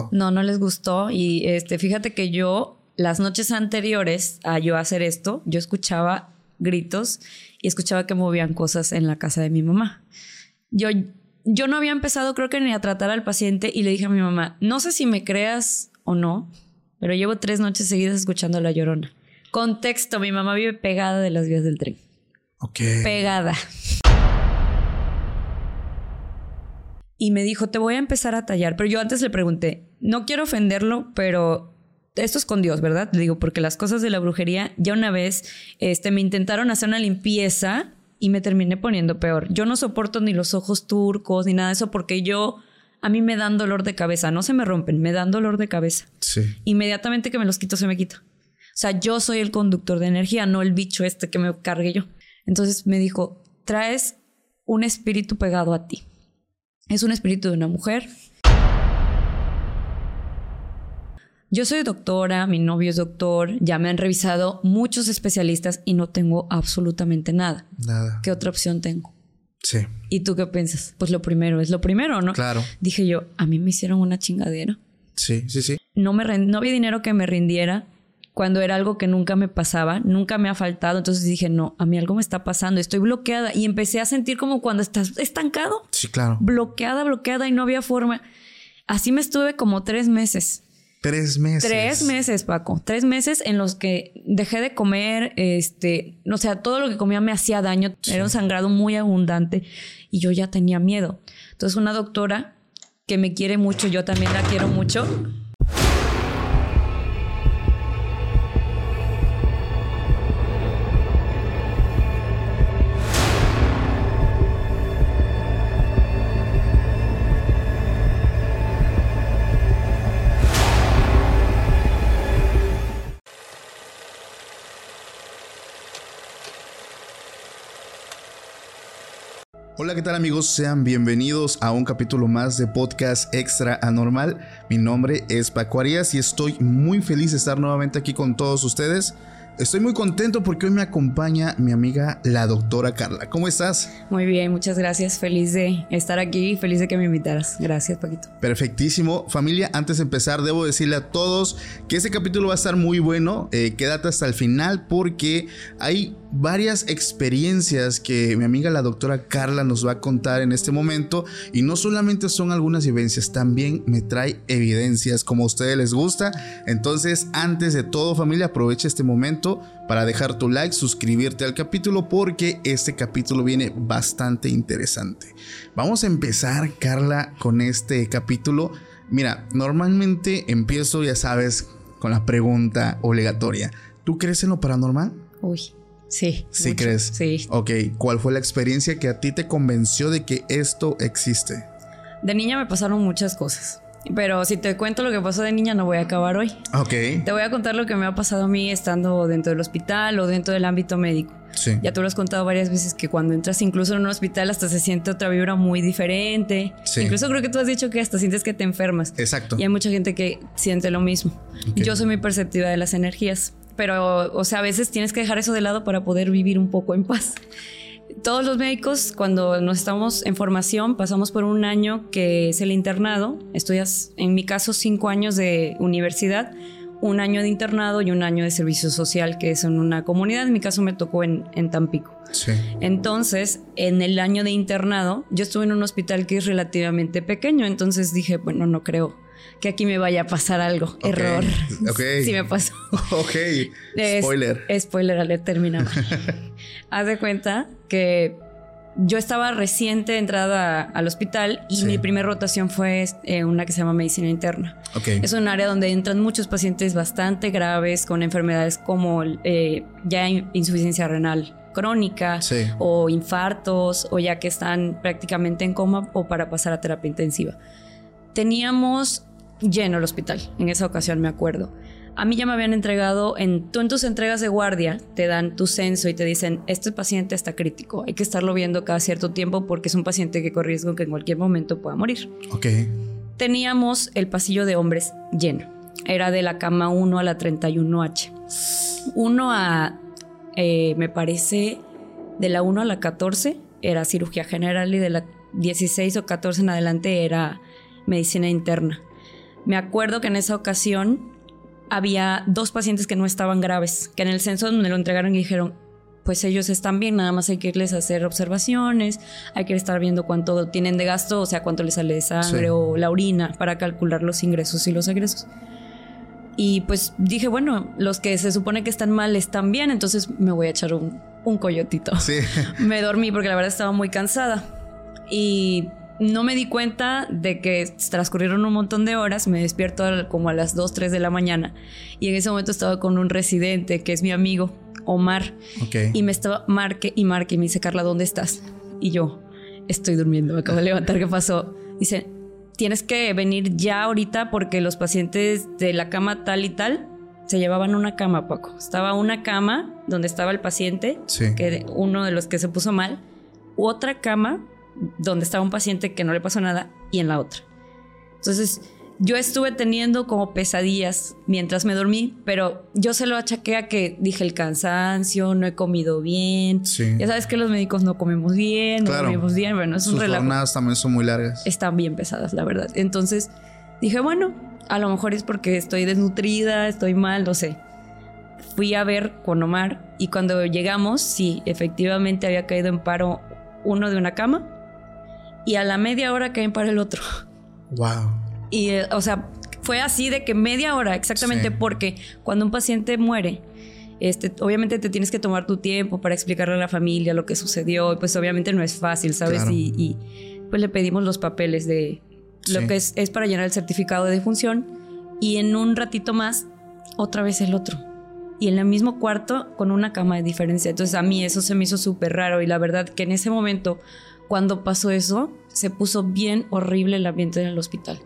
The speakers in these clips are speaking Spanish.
gustó. No, no les gustó. Y este, fíjate que yo, las noches anteriores a yo hacer esto, yo escuchaba gritos y escuchaba que movían cosas en la casa de mi mamá. Yo, yo no había empezado, creo que ni a tratar al paciente y le dije a mi mamá, no sé si me creas o no, pero llevo tres noches seguidas escuchando la llorona. Contexto, mi mamá vive pegada de las vías del tren. Ok. Pegada. Y me dijo, te voy a empezar a tallar. Pero yo antes le pregunté, no quiero ofenderlo, pero esto es con Dios, ¿verdad? Le digo, porque las cosas de la brujería, ya una vez este, me intentaron hacer una limpieza y me terminé poniendo peor. Yo no soporto ni los ojos turcos ni nada de eso porque yo, a mí me dan dolor de cabeza. No se me rompen, me dan dolor de cabeza. Sí. Inmediatamente que me los quito, se me quita. O sea, yo soy el conductor de energía, no el bicho este que me cargue yo. Entonces me dijo, traes un espíritu pegado a ti. Es un espíritu de una mujer. Yo soy doctora, mi novio es doctor, ya me han revisado muchos especialistas y no tengo absolutamente nada. Nada. ¿Qué otra opción tengo? Sí. ¿Y tú qué piensas? Pues lo primero es lo primero, ¿no? Claro. Dije yo, a mí me hicieron una chingadera. Sí, sí, sí. No, me no había dinero que me rindiera cuando era algo que nunca me pasaba, nunca me ha faltado. Entonces dije, no, a mí algo me está pasando, estoy bloqueada. Y empecé a sentir como cuando estás estancado, Sí, claro. bloqueada, bloqueada y no había forma. Así me estuve como tres meses. Tres meses. Tres meses, Paco. Tres meses en los que dejé de comer, este, o sea, todo lo que comía me hacía daño. Era un sangrado muy abundante y yo ya tenía miedo. Entonces, una doctora que me quiere mucho, yo también la quiero mucho. Hola, ¿qué tal amigos? Sean bienvenidos a un capítulo más de Podcast Extra Anormal. Mi nombre es Paco Arias y estoy muy feliz de estar nuevamente aquí con todos ustedes. Estoy muy contento porque hoy me acompaña mi amiga la doctora Carla. ¿Cómo estás? Muy bien, muchas gracias. Feliz de estar aquí y feliz de que me invitaras. Gracias, Paquito. Perfectísimo. Familia, antes de empezar, debo decirle a todos que este capítulo va a estar muy bueno. Eh, quédate hasta el final porque hay varias experiencias que mi amiga la doctora Carla nos va a contar en este momento. Y no solamente son algunas vivencias, también me trae evidencias como a ustedes les gusta. Entonces, antes de todo, familia, aprovecha este momento para dejar tu like, suscribirte al capítulo porque este capítulo viene bastante interesante. Vamos a empezar, Carla, con este capítulo. Mira, normalmente empiezo, ya sabes, con la pregunta obligatoria. ¿Tú crees en lo paranormal? Uy, sí. Sí, mucho. crees. Sí. Ok, ¿cuál fue la experiencia que a ti te convenció de que esto existe? De niña me pasaron muchas cosas. Pero si te cuento lo que pasó de niña, no voy a acabar hoy. Ok. Te voy a contar lo que me ha pasado a mí estando dentro del hospital o dentro del ámbito médico. Sí. Ya tú lo has contado varias veces que cuando entras incluso en un hospital hasta se siente otra vibra muy diferente. Sí. Incluso creo que tú has dicho que hasta sientes que te enfermas. Exacto. Y hay mucha gente que siente lo mismo. Yo soy muy perceptiva de las energías. Pero, o sea, a veces tienes que dejar eso de lado para poder vivir un poco en paz. Todos los médicos, cuando nos estamos en formación, pasamos por un año que es el internado. Estudias, en mi caso, cinco años de universidad, un año de internado y un año de servicio social, que es en una comunidad. En mi caso me tocó en, en Tampico. Sí. Entonces, en el año de internado, yo estuve en un hospital que es relativamente pequeño, entonces dije, bueno, no creo que aquí me vaya a pasar algo. Error. ok. Sí me pasó. Ok. Es- Spoiler. Spoiler alert, terminaba. Haz de cuenta que yo estaba reciente entrada al hospital y Sí. mi primera rotación fue eh, una que se llama medicina interna. Ok. Es un área donde entran muchos pacientes bastante graves con enfermedades como eh, ya in- insuficiencia renal crónica Sí. o infartos o ya que están prácticamente en coma o para pasar a terapia intensiva. Teníamos lleno el hospital en esa ocasión, me acuerdo. A mí ya me habían entregado, en, tú en tus entregas de guardia te dan tu censo y te dicen, este paciente está crítico, hay que estarlo viendo cada cierto tiempo porque es un paciente que corre riesgo que en cualquier momento pueda morir Ok. teníamos el pasillo de hombres lleno. Era de la cama 1 a la 31H. 1 a, eh, me parece, de la 1 a la 14 era cirugía general y de la 16 o 14 en adelante era medicina interna. Me acuerdo que en esa ocasión había dos pacientes que no estaban graves, que en el censo me lo entregaron y dijeron, pues ellos están bien, nada más hay que irles a hacer observaciones, hay que estar viendo cuánto tienen de gasto, o sea, cuánto les sale de sangre o la orina para calcular los ingresos y los egresos. Y pues dije, bueno, los que se supone que están mal están bien, entonces me voy a echar un, un coyotito. Sí. me dormí porque la verdad estaba muy cansada. Y no me di cuenta de que transcurrieron un montón de horas, me despierto como a las 2, 3 de la mañana y en ese momento estaba con un residente que es mi amigo, Omar, y me estaba marque y marque y me dice, Carla, ¿dónde estás? Y yo, estoy durmiendo, me acabo de levantar, ¿qué pasó? Dice, tienes que venir ya ahorita porque los pacientes de la cama tal y tal se llevaban una cama, Paco. Estaba una cama donde estaba el paciente, que uno de los que se puso mal, otra cama donde estaba un paciente que no le pasó nada y en la otra. Entonces, yo estuve teniendo como pesadillas mientras me dormí, pero yo se lo achaqué a que dije el cansancio, no he comido bien. Ya sabes que los médicos no comemos bien, no comemos bien. Bueno, es Sus un relajo. jornadas también son muy largas. Están bien pesadas, la verdad. Entonces dije, bueno, a lo mejor es porque estoy desnutrida, estoy mal, no sé. Fui a ver con Omar y cuando llegamos, sí, efectivamente había caído en paro uno de una cama y a la media hora caen para el otro. Wow. Y, eh, o sea, fue así de que media hora, exactamente, porque cuando un paciente muere, este, obviamente te tienes que tomar tu tiempo para explicarle a la familia lo que sucedió, y pues obviamente no es fácil, ¿sabes? Y, pues le pedimos los papeles de lo que es, es para llenar el certificado de defunción, y en un ratito más, otra vez el otro. Y en el mismo cuarto con una cama de diferencia. Entonces a mí eso se me hizo súper raro y la verdad que en ese momento cuando pasó eso, se puso bien horrible el ambiente en el hospital.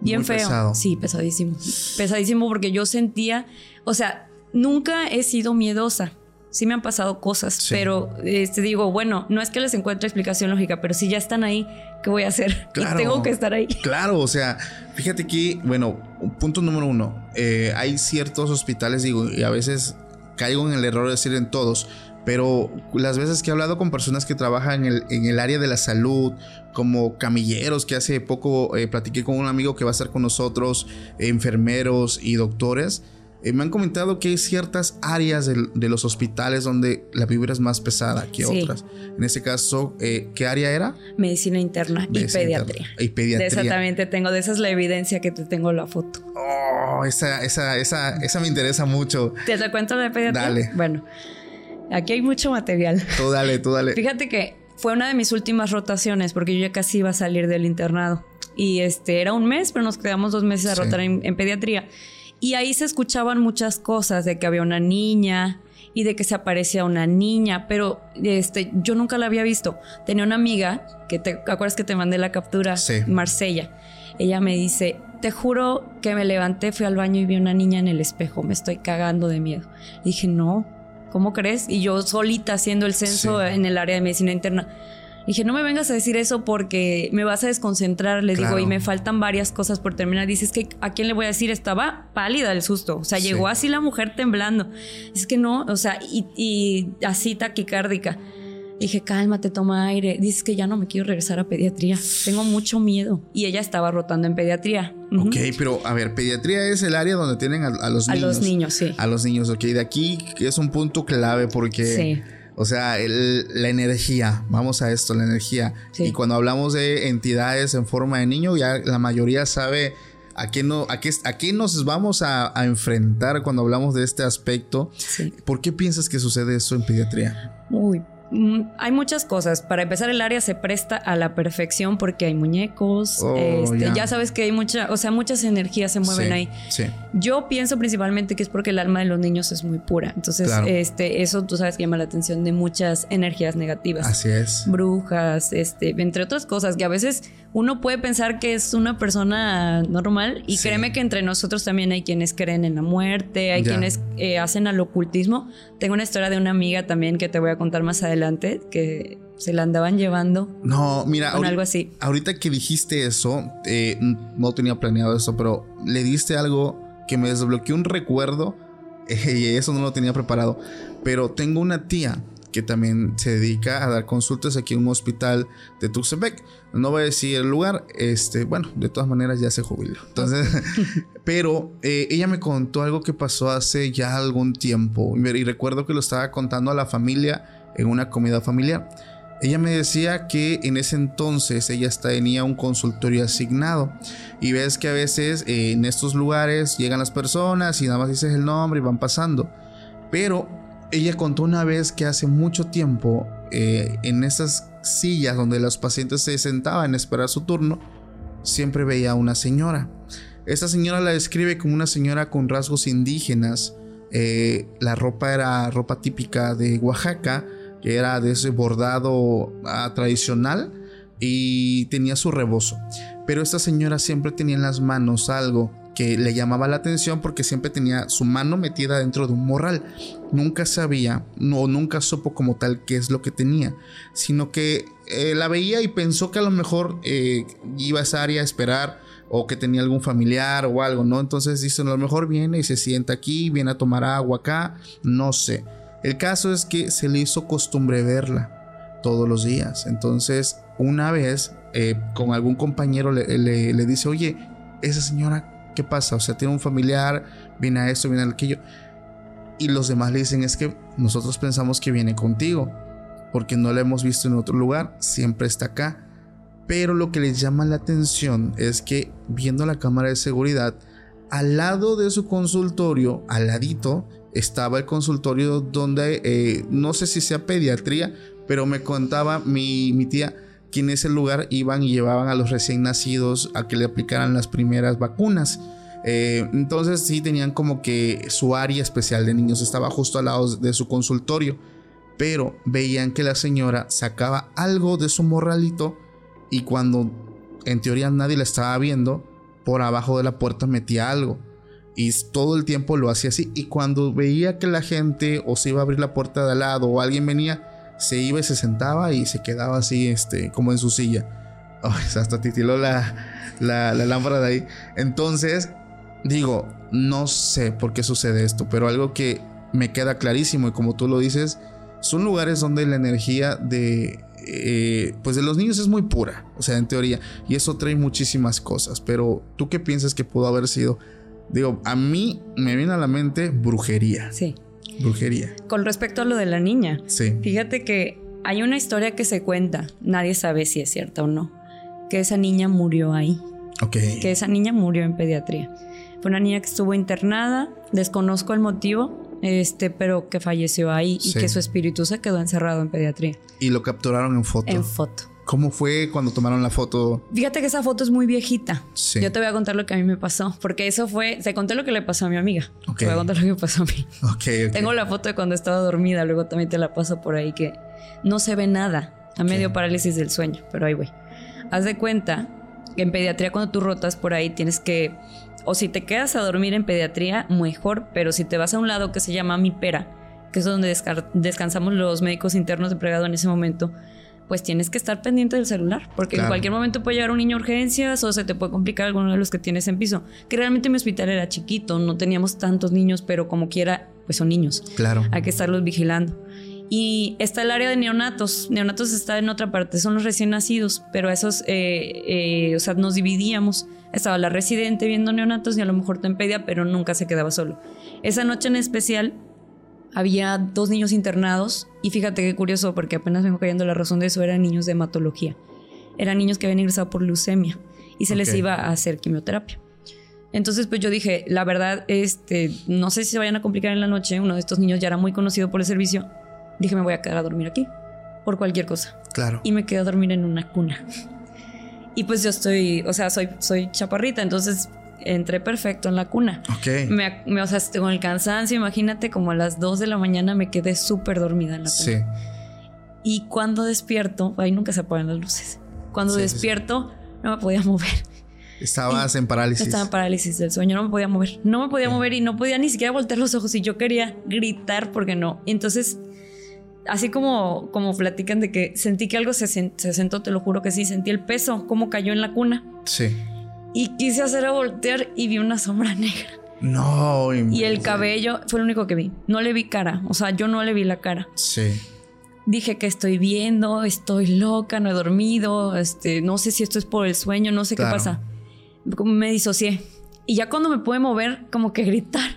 Bien feo. Sí, pesadísimo. Pesadísimo porque yo sentía, o sea, nunca he sido miedosa. Sí me han pasado cosas, pero este, digo, bueno, no es que les encuentre explicación lógica, pero si ya están ahí, ¿qué voy a hacer? Claro, tengo que estar ahí. Claro, o sea, fíjate que, bueno, punto número uno, eh, hay ciertos hospitales, digo, y a veces caigo en el error de decir en todos, pero las veces que he hablado con personas que trabajan en el, en el área de la salud, como camilleros, que hace poco eh, platiqué con un amigo que va a estar con nosotros, enfermeros y doctores, eh, me han comentado que hay ciertas áreas de, los hospitales donde la vibra es más pesada que otras. En este caso, eh, ¿qué área era? Medicina interna y pediatría. y pediatría. Exactamente, tengo, de esa es la evidencia que te tengo la foto. Oh, esa, esa, esa, esa me interesa mucho. ¿Te, te cuento de pediatría? Dale. Bueno. Aquí hay mucho material. Tú dale, tú dale. Fíjate que fue una de mis últimas rotaciones porque yo ya casi iba a salir del internado. Y este era un mes, pero nos quedamos dos meses a rotar en, pediatría. Y ahí se escuchaban muchas cosas de que había una niña y de que se aparecía una niña, pero este, yo nunca la había visto. Tenía una amiga que te acuerdas que te mandé la captura, sí. Marsella. Ella me dice, te juro que me levanté, fui al baño y vi una niña en el espejo, me estoy cagando de miedo. dije, no, ¿cómo crees? Y yo solita haciendo el censo en el área de medicina interna. Dije, no me vengas a decir eso porque me vas a desconcentrar, le digo, y me faltan varias cosas por terminar. Dices que a quién le voy a decir, estaba pálida el susto. O sea, llegó así la mujer temblando. Es que no, o sea, y, y así taquicárdica. Dije, cálmate, toma aire. Dices que ya no me quiero regresar a pediatría. Tengo mucho miedo. Y ella estaba rotando en pediatría. Ok, pero a ver, pediatría es el área donde tienen a, los niños. A los niños, sí. A los niños, ok. De aquí es un punto clave porque... Sí. O sea, la energía, vamos a esto, la energía. Y cuando hablamos de entidades en forma de niño, ya la mayoría sabe a qué, no, a qué, a qué nos vamos a, a, enfrentar cuando hablamos de este aspecto. Sí. ¿Por qué piensas que sucede eso en pediatría? Uy, hay muchas cosas. Para empezar, el área se presta a la perfección porque hay muñecos. Oh, este, ya. sabes que hay mucha, o sea, muchas energías se mueven ahí. Yo pienso principalmente que es porque el alma de los niños es muy pura. Entonces, este, eso tú sabes que llama la atención de muchas energías negativas. Así es. Brujas, este, entre otras cosas que a veces uno puede pensar que es una persona normal y créeme que entre nosotros también hay quienes creen en la muerte, hay quienes eh, hacen al ocultismo. Tengo una historia de una amiga también que te voy a contar más adelante que se la andaban llevando. No, mira, con algo así. Ahorita que dijiste eso, eh, no tenía planeado eso, pero le diste algo que me desbloqueó un recuerdo y eso no lo tenía preparado. Pero tengo una tía que también se dedica a dar consultas aquí en un hospital de Tuxtepec. No voy a decir el lugar, este, bueno, de todas maneras ya se jubiló. Entonces, pero eh, ella me contó algo que pasó hace ya algún tiempo y recuerdo que lo estaba contando a la familia en una comida familiar. Ella me decía que en ese entonces ella tenía un consultorio asignado y ves que a veces eh, en estos lugares llegan las personas y nada más dices el nombre y van pasando. Pero ella contó una vez que hace mucho tiempo eh, en esas sillas donde los pacientes se sentaban a esperar su turno, siempre veía a una señora. Esta señora la describe como una señora con rasgos indígenas. Eh, la ropa era ropa típica de Oaxaca que era de ese bordado ah, tradicional y tenía su rebozo. Pero esta señora siempre tenía en las manos algo que le llamaba la atención porque siempre tenía su mano metida dentro de un morral. Nunca sabía, no, nunca supo como tal qué es lo que tenía, sino que eh, la veía y pensó que a lo mejor eh, iba a esa área a esperar o que tenía algún familiar o algo, ¿no? Entonces dice, a lo mejor viene y se sienta aquí, viene a tomar agua acá, no sé. El caso es que se le hizo costumbre verla todos los días. Entonces, una vez, eh, con algún compañero le, dice, oye, esa señora, ¿qué pasa? O sea, tiene un familiar, viene a esto, viene a aquello. Y los demás le dicen, es que nosotros pensamos que viene contigo, porque no la hemos visto en otro lugar, siempre está acá. Pero lo que les llama la atención es que viendo la cámara de seguridad, al lado de su consultorio, al ladito, estaba el consultorio donde eh, no sé si sea pediatría, pero me contaba mi, tía que en ese lugar iban y llevaban a los recién nacidos a que le aplicaran las primeras vacunas. Eh, entonces sí tenían como que su área especial de niños estaba justo al lado de su consultorio, pero veían que la señora sacaba algo de su morralito y cuando en teoría nadie la estaba viendo, por abajo de la puerta metía algo y todo el tiempo lo hacía así. Y cuando veía que la gente o se iba a abrir la puerta de al lado o alguien venía, se iba y se sentaba y se quedaba así, este, como en su silla. hasta titiló la, la, lámpara de ahí. Entonces, digo, no sé por qué sucede esto, pero algo que me queda clarísimo y como tú lo dices, son lugares donde la energía de eh, pues de los niños es muy pura, o sea, en teoría, y eso trae muchísimas cosas, pero ¿tú qué piensas que pudo haber sido Digo, a mí me viene a la mente brujería. Sí. Brujería. Con respecto a lo de la niña. Sí. Fíjate que hay una historia que se cuenta, nadie sabe si es cierta o no, que esa niña murió ahí. Ok. Que esa niña murió en pediatría. Fue una niña que estuvo internada, desconozco el motivo, este, pero que falleció ahí y que su espíritu se quedó encerrado en pediatría. Y lo capturaron en foto. En foto. ¿Cómo fue cuando tomaron la foto? Fíjate que esa foto es muy viejita. Sí. Yo te voy a contar lo que a mí me pasó, porque eso fue, se conté lo que le pasó a mi amiga. Te voy a contar lo que me pasó a mí. Okay, Tengo la foto de cuando estaba dormida, luego también te la paso por ahí que no se ve nada. A medio parálisis del sueño, pero ahí voy. Haz de cuenta que en pediatría cuando tú rotas por ahí tienes que o si te quedas a dormir en pediatría, mejor, pero si te vas a un lado que se llama mi pera, que es donde descansamos los médicos internos de pregado en ese momento, pues tienes que estar pendiente del celular, porque en cualquier momento puede llegar un niño a urgencias o se te puede complicar alguno de los que tienes en piso. Que realmente mi hospital era chiquito, no teníamos tantos niños, pero como quiera, pues son niños. Claro. Hay que estarlos vigilando. Y está el área de neonatos. Neonatos está en otra parte, son los recién nacidos, pero esos, eh, eh, o sea, nos dividíamos. Estaba la residente viendo neonatos y a lo mejor te empedia, pero nunca se quedaba solo. Esa noche en especial había dos niños internados y fíjate qué curioso porque apenas vengo cayendo la razón de eso, eran niños de hematología. Eran niños que habían ingresado por leucemia y se les iba a hacer quimioterapia. Entonces, pues yo dije, la verdad, este, no sé si se vayan a complicar en la noche. Uno de estos niños ya era muy conocido por el servicio. Dije, me voy a quedar a dormir aquí por cualquier cosa. Claro. Y me quedé a dormir en una cuna. Y pues yo estoy, o sea, soy, soy chaparrita, entonces entré perfecto en la cuna. Ok. Me, o sea, con el cansancio, imagínate, como a las 2 de la mañana me quedé súper dormida en la cuna. Sí. Y cuando despierto, ahí nunca se apagan las luces. Cuando despierto, no me podía mover. Estabas en parálisis. Estaba en parálisis del sueño, no me podía mover. No me podía mover y no podía ni siquiera voltear los ojos y yo quería gritar porque no. Entonces, así como, como platican de que sentí que algo se, se sentó, te lo juro que sí, sentí el peso, como cayó en la cuna. Sí. Y quise hacer a voltear y vi una sombra negra. No. Y el cabello fue lo único que vi. No le vi cara. O sea, yo no le vi la cara. Sí. dije que estoy viendo, estoy loca, no he dormido, este, no sé si esto es por el sueño, no sé qué pasa. Me disocié. Y ya cuando me pude mover, como que gritar,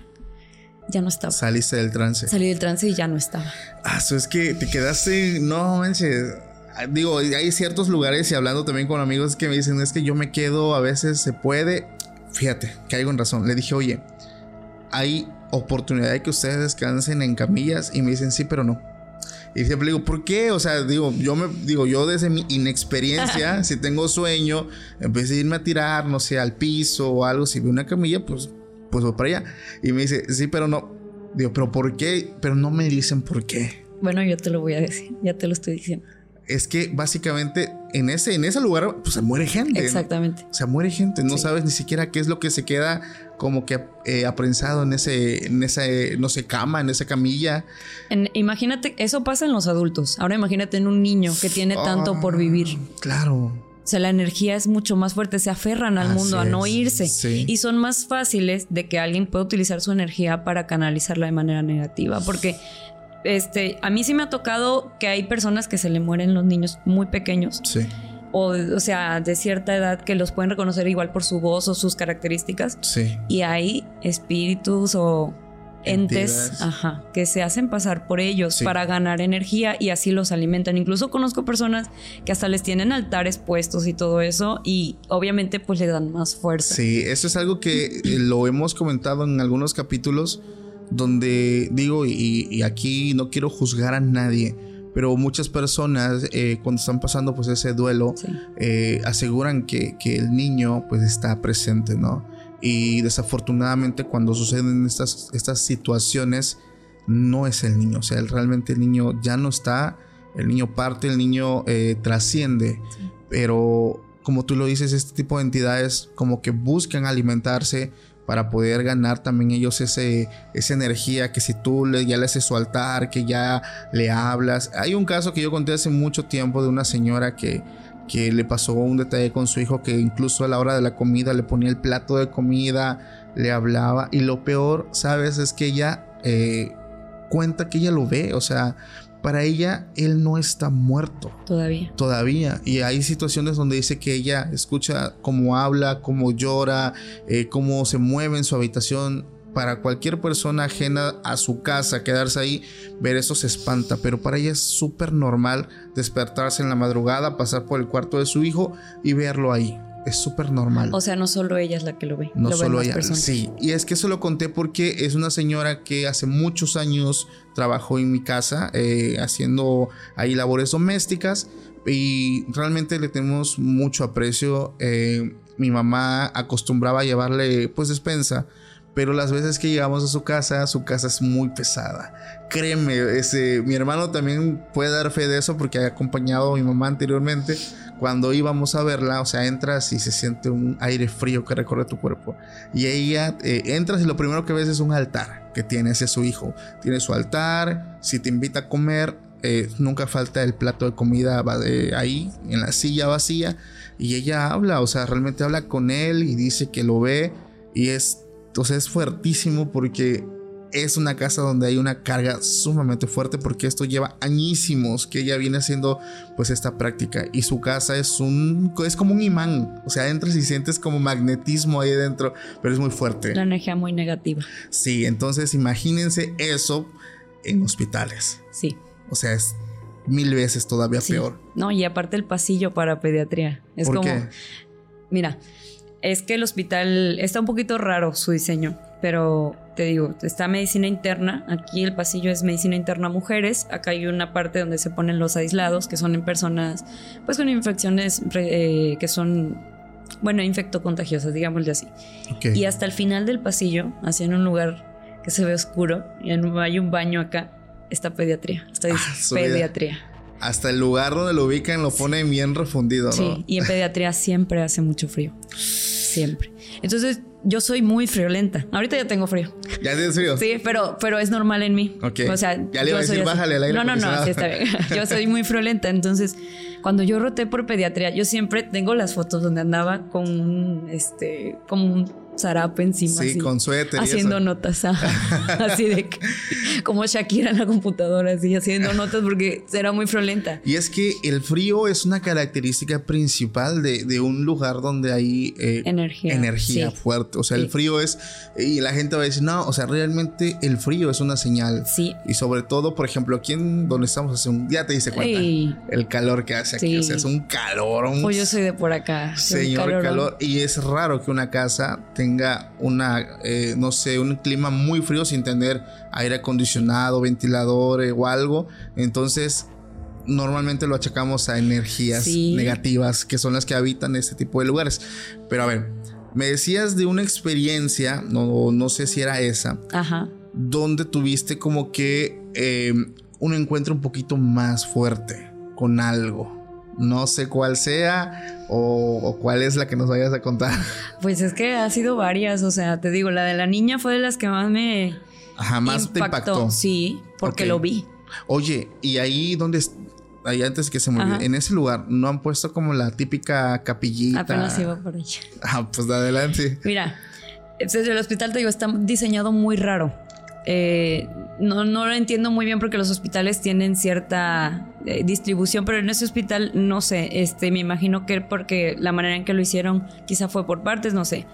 ya no estaba. Saliste del trance. Salí del trance y ya no estaba. Ah, eso es que te quedaste, no manches. Digo, hay ciertos lugares y hablando también con amigos que me dicen, es que yo me quedo, a veces se puede. Fíjate, que hay con razón. Le dije, oye, hay oportunidad de que ustedes descansen en camillas y me dicen, sí, pero no. Y siempre digo, ¿por qué? O sea, digo, yo me digo, yo desde mi inexperiencia, si tengo sueño, en vez de irme a tirar, no sé, al piso o algo, si veo una camilla, pues, pues voy para allá. Y me dice, sí, pero no. Digo, ¿pero por qué? Pero no me dicen por qué. Bueno, yo te lo voy a decir, ya te lo estoy diciendo. Es que básicamente en ese, en ese lugar, pues se muere gente. Exactamente. Se muere gente, no sabes ni siquiera qué es lo que se queda como que eh, aprensado en ese, en esa, no sé, cama, en esa camilla. imagínate, eso pasa en los adultos. Ahora imagínate en un niño que tiene tanto por vivir. Ah, claro. O sea, la energía es mucho más fuerte, se aferran al mundo a no irse y son más fáciles de que alguien pueda utilizar su energía para canalizarla de manera negativa, porque este, a mí sí me ha tocado que hay personas que se le mueren los niños muy pequeños. Sí o, o sea, de cierta edad que los pueden reconocer igual por su voz o sus características. Sí. Y hay espíritus o entes ajá, que se hacen pasar por ellos para ganar energía y así los alimentan. Incluso conozco personas que hasta les tienen altares puestos y todo eso y obviamente pues le dan más fuerza. Sí, eso es algo que eh, lo hemos comentado en algunos capítulos donde digo y aquí no quiero juzgar a nadie pero muchas personas eh, cuando están pasando pues ese duelo eh, aseguran que, el niño pues está presente, ¿no? Y desafortunadamente cuando suceden estas, estas situaciones no es el niño, o sea, realmente el niño ya no está, el niño parte, el niño eh, trasciende, pero como tú lo dices, este tipo de entidades como que buscan alimentarse para poder ganar también ellos ese, esa energía que si tú ya le haces su altar, que ya le hablas. Hay un caso que yo conté hace mucho tiempo de una señora que, que le pasó un detalle con su hijo que incluso a la hora de la comida le ponía el plato de comida, le hablaba y lo peor, sabes, es que ella eh, cuenta que ella lo ve, o sea, para ella él no está muerto. Todavía. Todavía. Y hay situaciones donde dice que ella escucha cómo habla, cómo llora, eh, cómo se mueve en su habitación. Para cualquier persona ajena a su casa, quedarse ahí, ver eso se espanta. Pero para ella es súper normal despertarse en la madrugada, pasar por el cuarto de su hijo y verlo ahí es súper normal. O sea, no solo ella es la que lo ve. No solo ella. Sí, y es que eso lo conté porque es una señora que hace muchos años trabajó en mi casa eh, haciendo ahí labores domésticas y realmente le tenemos mucho aprecio. Eh, mi mamá acostumbraba a llevarle pues despensa pero las veces que llegamos a su casa, su casa es muy pesada. Créeme, ese, mi hermano también puede dar fe de eso porque ha acompañado a mi mamá anteriormente. Cuando íbamos a verla, o sea, entras y se siente un aire frío que recorre tu cuerpo. Y ella eh, entras y lo primero que ves es un altar que tiene ese su hijo. Tiene su altar, si te invita a comer, eh, nunca falta el plato de comida eh, ahí, en la silla vacía. Y ella habla, o sea, realmente habla con él y dice que lo ve. Y es entonces es fuertísimo porque es una casa donde hay una carga sumamente fuerte porque esto lleva añísimos que ella viene haciendo pues esta práctica y su casa es un es como un imán, o sea, entras y sientes como magnetismo ahí dentro, pero es muy fuerte. La energía muy negativa. Sí, entonces imagínense eso en hospitales. Sí. O sea, es mil veces todavía peor. No, y aparte el pasillo para pediatría. Es como Mira, es que el hospital está un poquito raro su diseño, pero te digo, está medicina interna, aquí el pasillo es medicina interna mujeres, acá hay una parte donde se ponen los aislados, que son en personas pues con infecciones eh, que son, bueno, infectocontagiosas, digámosle así. Y hasta el final del pasillo, hacia en un lugar que se ve oscuro, y hay un baño acá, está pediatría, está ah, pediatría. Hasta el lugar donde lo ubican lo ponen bien refundido, ¿no? Sí, y en pediatría siempre hace mucho frío siempre. Entonces, yo soy muy friolenta. Ahorita ya tengo frío. ¿Ya tienes frío? Sí, pero, pero es normal en mí. Ok. O sea, ya le iba a decir, bájale el aire. No, no, no, sí está bien. Yo soy muy friolenta. Entonces, cuando yo roté por pediatría, yo siempre tengo las fotos donde andaba con un, este, como un zarape encima. Sí, con suéter. Haciendo notas, así de que, como Shakira en la computadora, así haciendo notas porque era muy friolenta. Y es que el frío es una característica principal de, un lugar donde hay eh, energía, energía fuerte. O sea, el frío es, y la gente va a decir, no, o sea, realmente el frío es una señal. Sí. Y sobre todo, por ejemplo, aquí en donde estamos hace un día te dice cuenta el calor que hace aquí. O sea, es un calor. Un... Pues yo soy de por acá. Señor calor. Y es raro que una casa tenga una, eh, no sé, un clima muy frío sin tener aire acondicionado, ventilador o algo. Entonces, normalmente lo achacamos a energías negativas que son las que habitan este tipo de lugares. Pero a ver, me decías de una experiencia, no, no sé si era esa, Ajá. donde tuviste como que eh, un encuentro un poquito más fuerte con algo. No sé cuál sea o, cuál es la que nos vayas a contar. Pues es que ha sido varias, o sea, te digo, la de la niña fue de las que más me jamás te impactó. Sí, porque lo vi. Oye, y ahí donde ahí antes que se me en ese lugar no han puesto como la típica capillita. Apenas iba por allá. Ah, pues adelante. Mira, el hospital te digo está diseñado muy raro. Eh, no, no lo entiendo muy bien porque los hospitales tienen cierta eh, distribución, pero en ese hospital no sé, este, me imagino que porque la manera en que lo hicieron quizá fue por partes, no sé.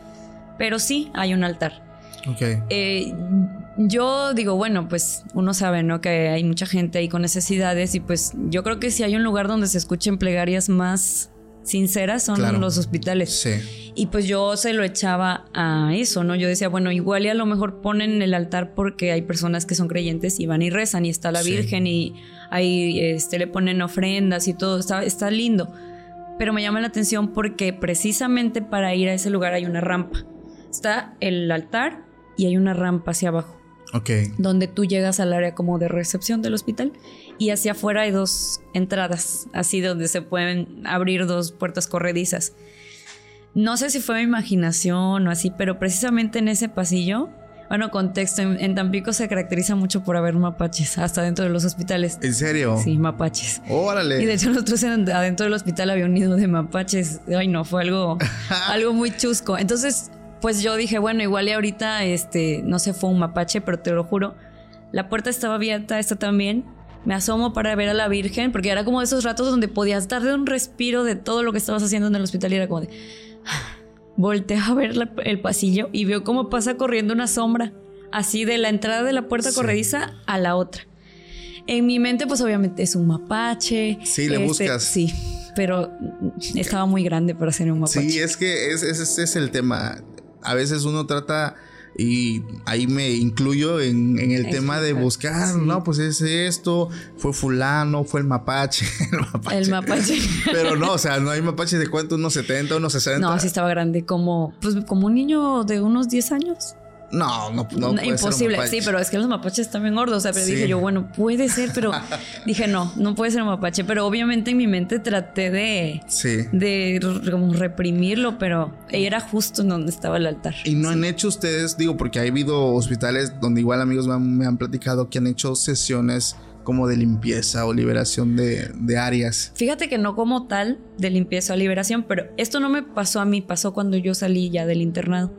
Pero sí hay un altar. Ok. Eh, yo digo, bueno, pues uno sabe, ¿no? Que hay mucha gente ahí con necesidades y pues yo creo que si hay un lugar donde se escuchen plegarias más sinceras son los hospitales. Sí. Y pues yo se lo echaba a eso, ¿no? Yo decía, bueno, igual y a lo mejor ponen el altar porque hay personas que son creyentes y van y rezan y está la Virgen y ahí este, le ponen ofrendas y todo, está, está lindo. Pero me llama la atención porque precisamente para ir a ese lugar hay una rampa. Está el altar y hay una rampa hacia abajo. Ok. Donde tú llegas al área como de recepción del hospital y hacia afuera hay dos entradas, así donde se pueden abrir dos puertas corredizas. No sé si fue mi imaginación o así, pero precisamente en ese pasillo, bueno, contexto, en, Tampico se caracteriza mucho por haber mapaches, hasta dentro de los hospitales. ¿En serio? Sí, mapaches. Órale. Y de hecho nosotros adentro del hospital había un nido de mapaches. Ay, no, fue algo, algo muy chusco. Entonces, pues yo dije, bueno, igual y ahorita, este, no sé, fue un mapache, pero te lo juro, la puerta estaba abierta, esta también. Me asomo para ver a la Virgen, porque era como esos ratos donde podías darle un respiro de todo lo que estabas haciendo en el hospital y era como de... Volteo a ver el pasillo y veo cómo pasa corriendo una sombra, así de la entrada de la puerta corrediza a la otra. En mi mente, pues obviamente es un mapache. Sí, le este, buscas. Sí, pero estaba muy grande para ser un mapache. Sí, es que ese es el tema a veces uno trata y ahí me incluyo en, el tema de buscar, no, pues es esto, fue fulano, fue el mapache, el mapache. El mapache. Pero no, o sea, no hay mapache de cuánto, unos 70, unos 60. No, sí estaba grande, como, pues como un niño de unos 10 años. No, no, no. Puede Imposible, sí, pero es que los mapaches están bien gordos. O sea, pero dije yo, bueno, puede ser, pero dije no, no puede ser un mapache. Pero obviamente en mi mente traté de, sí. de como reprimirlo, pero era justo en donde estaba el altar. Y no han hecho ustedes, digo, porque ha habido hospitales donde igual amigos me han platicado que han hecho sesiones como de limpieza o liberación de, áreas. Fíjate que no como tal de limpieza o liberación, pero esto no me pasó a mí, pasó cuando yo salí ya del internado.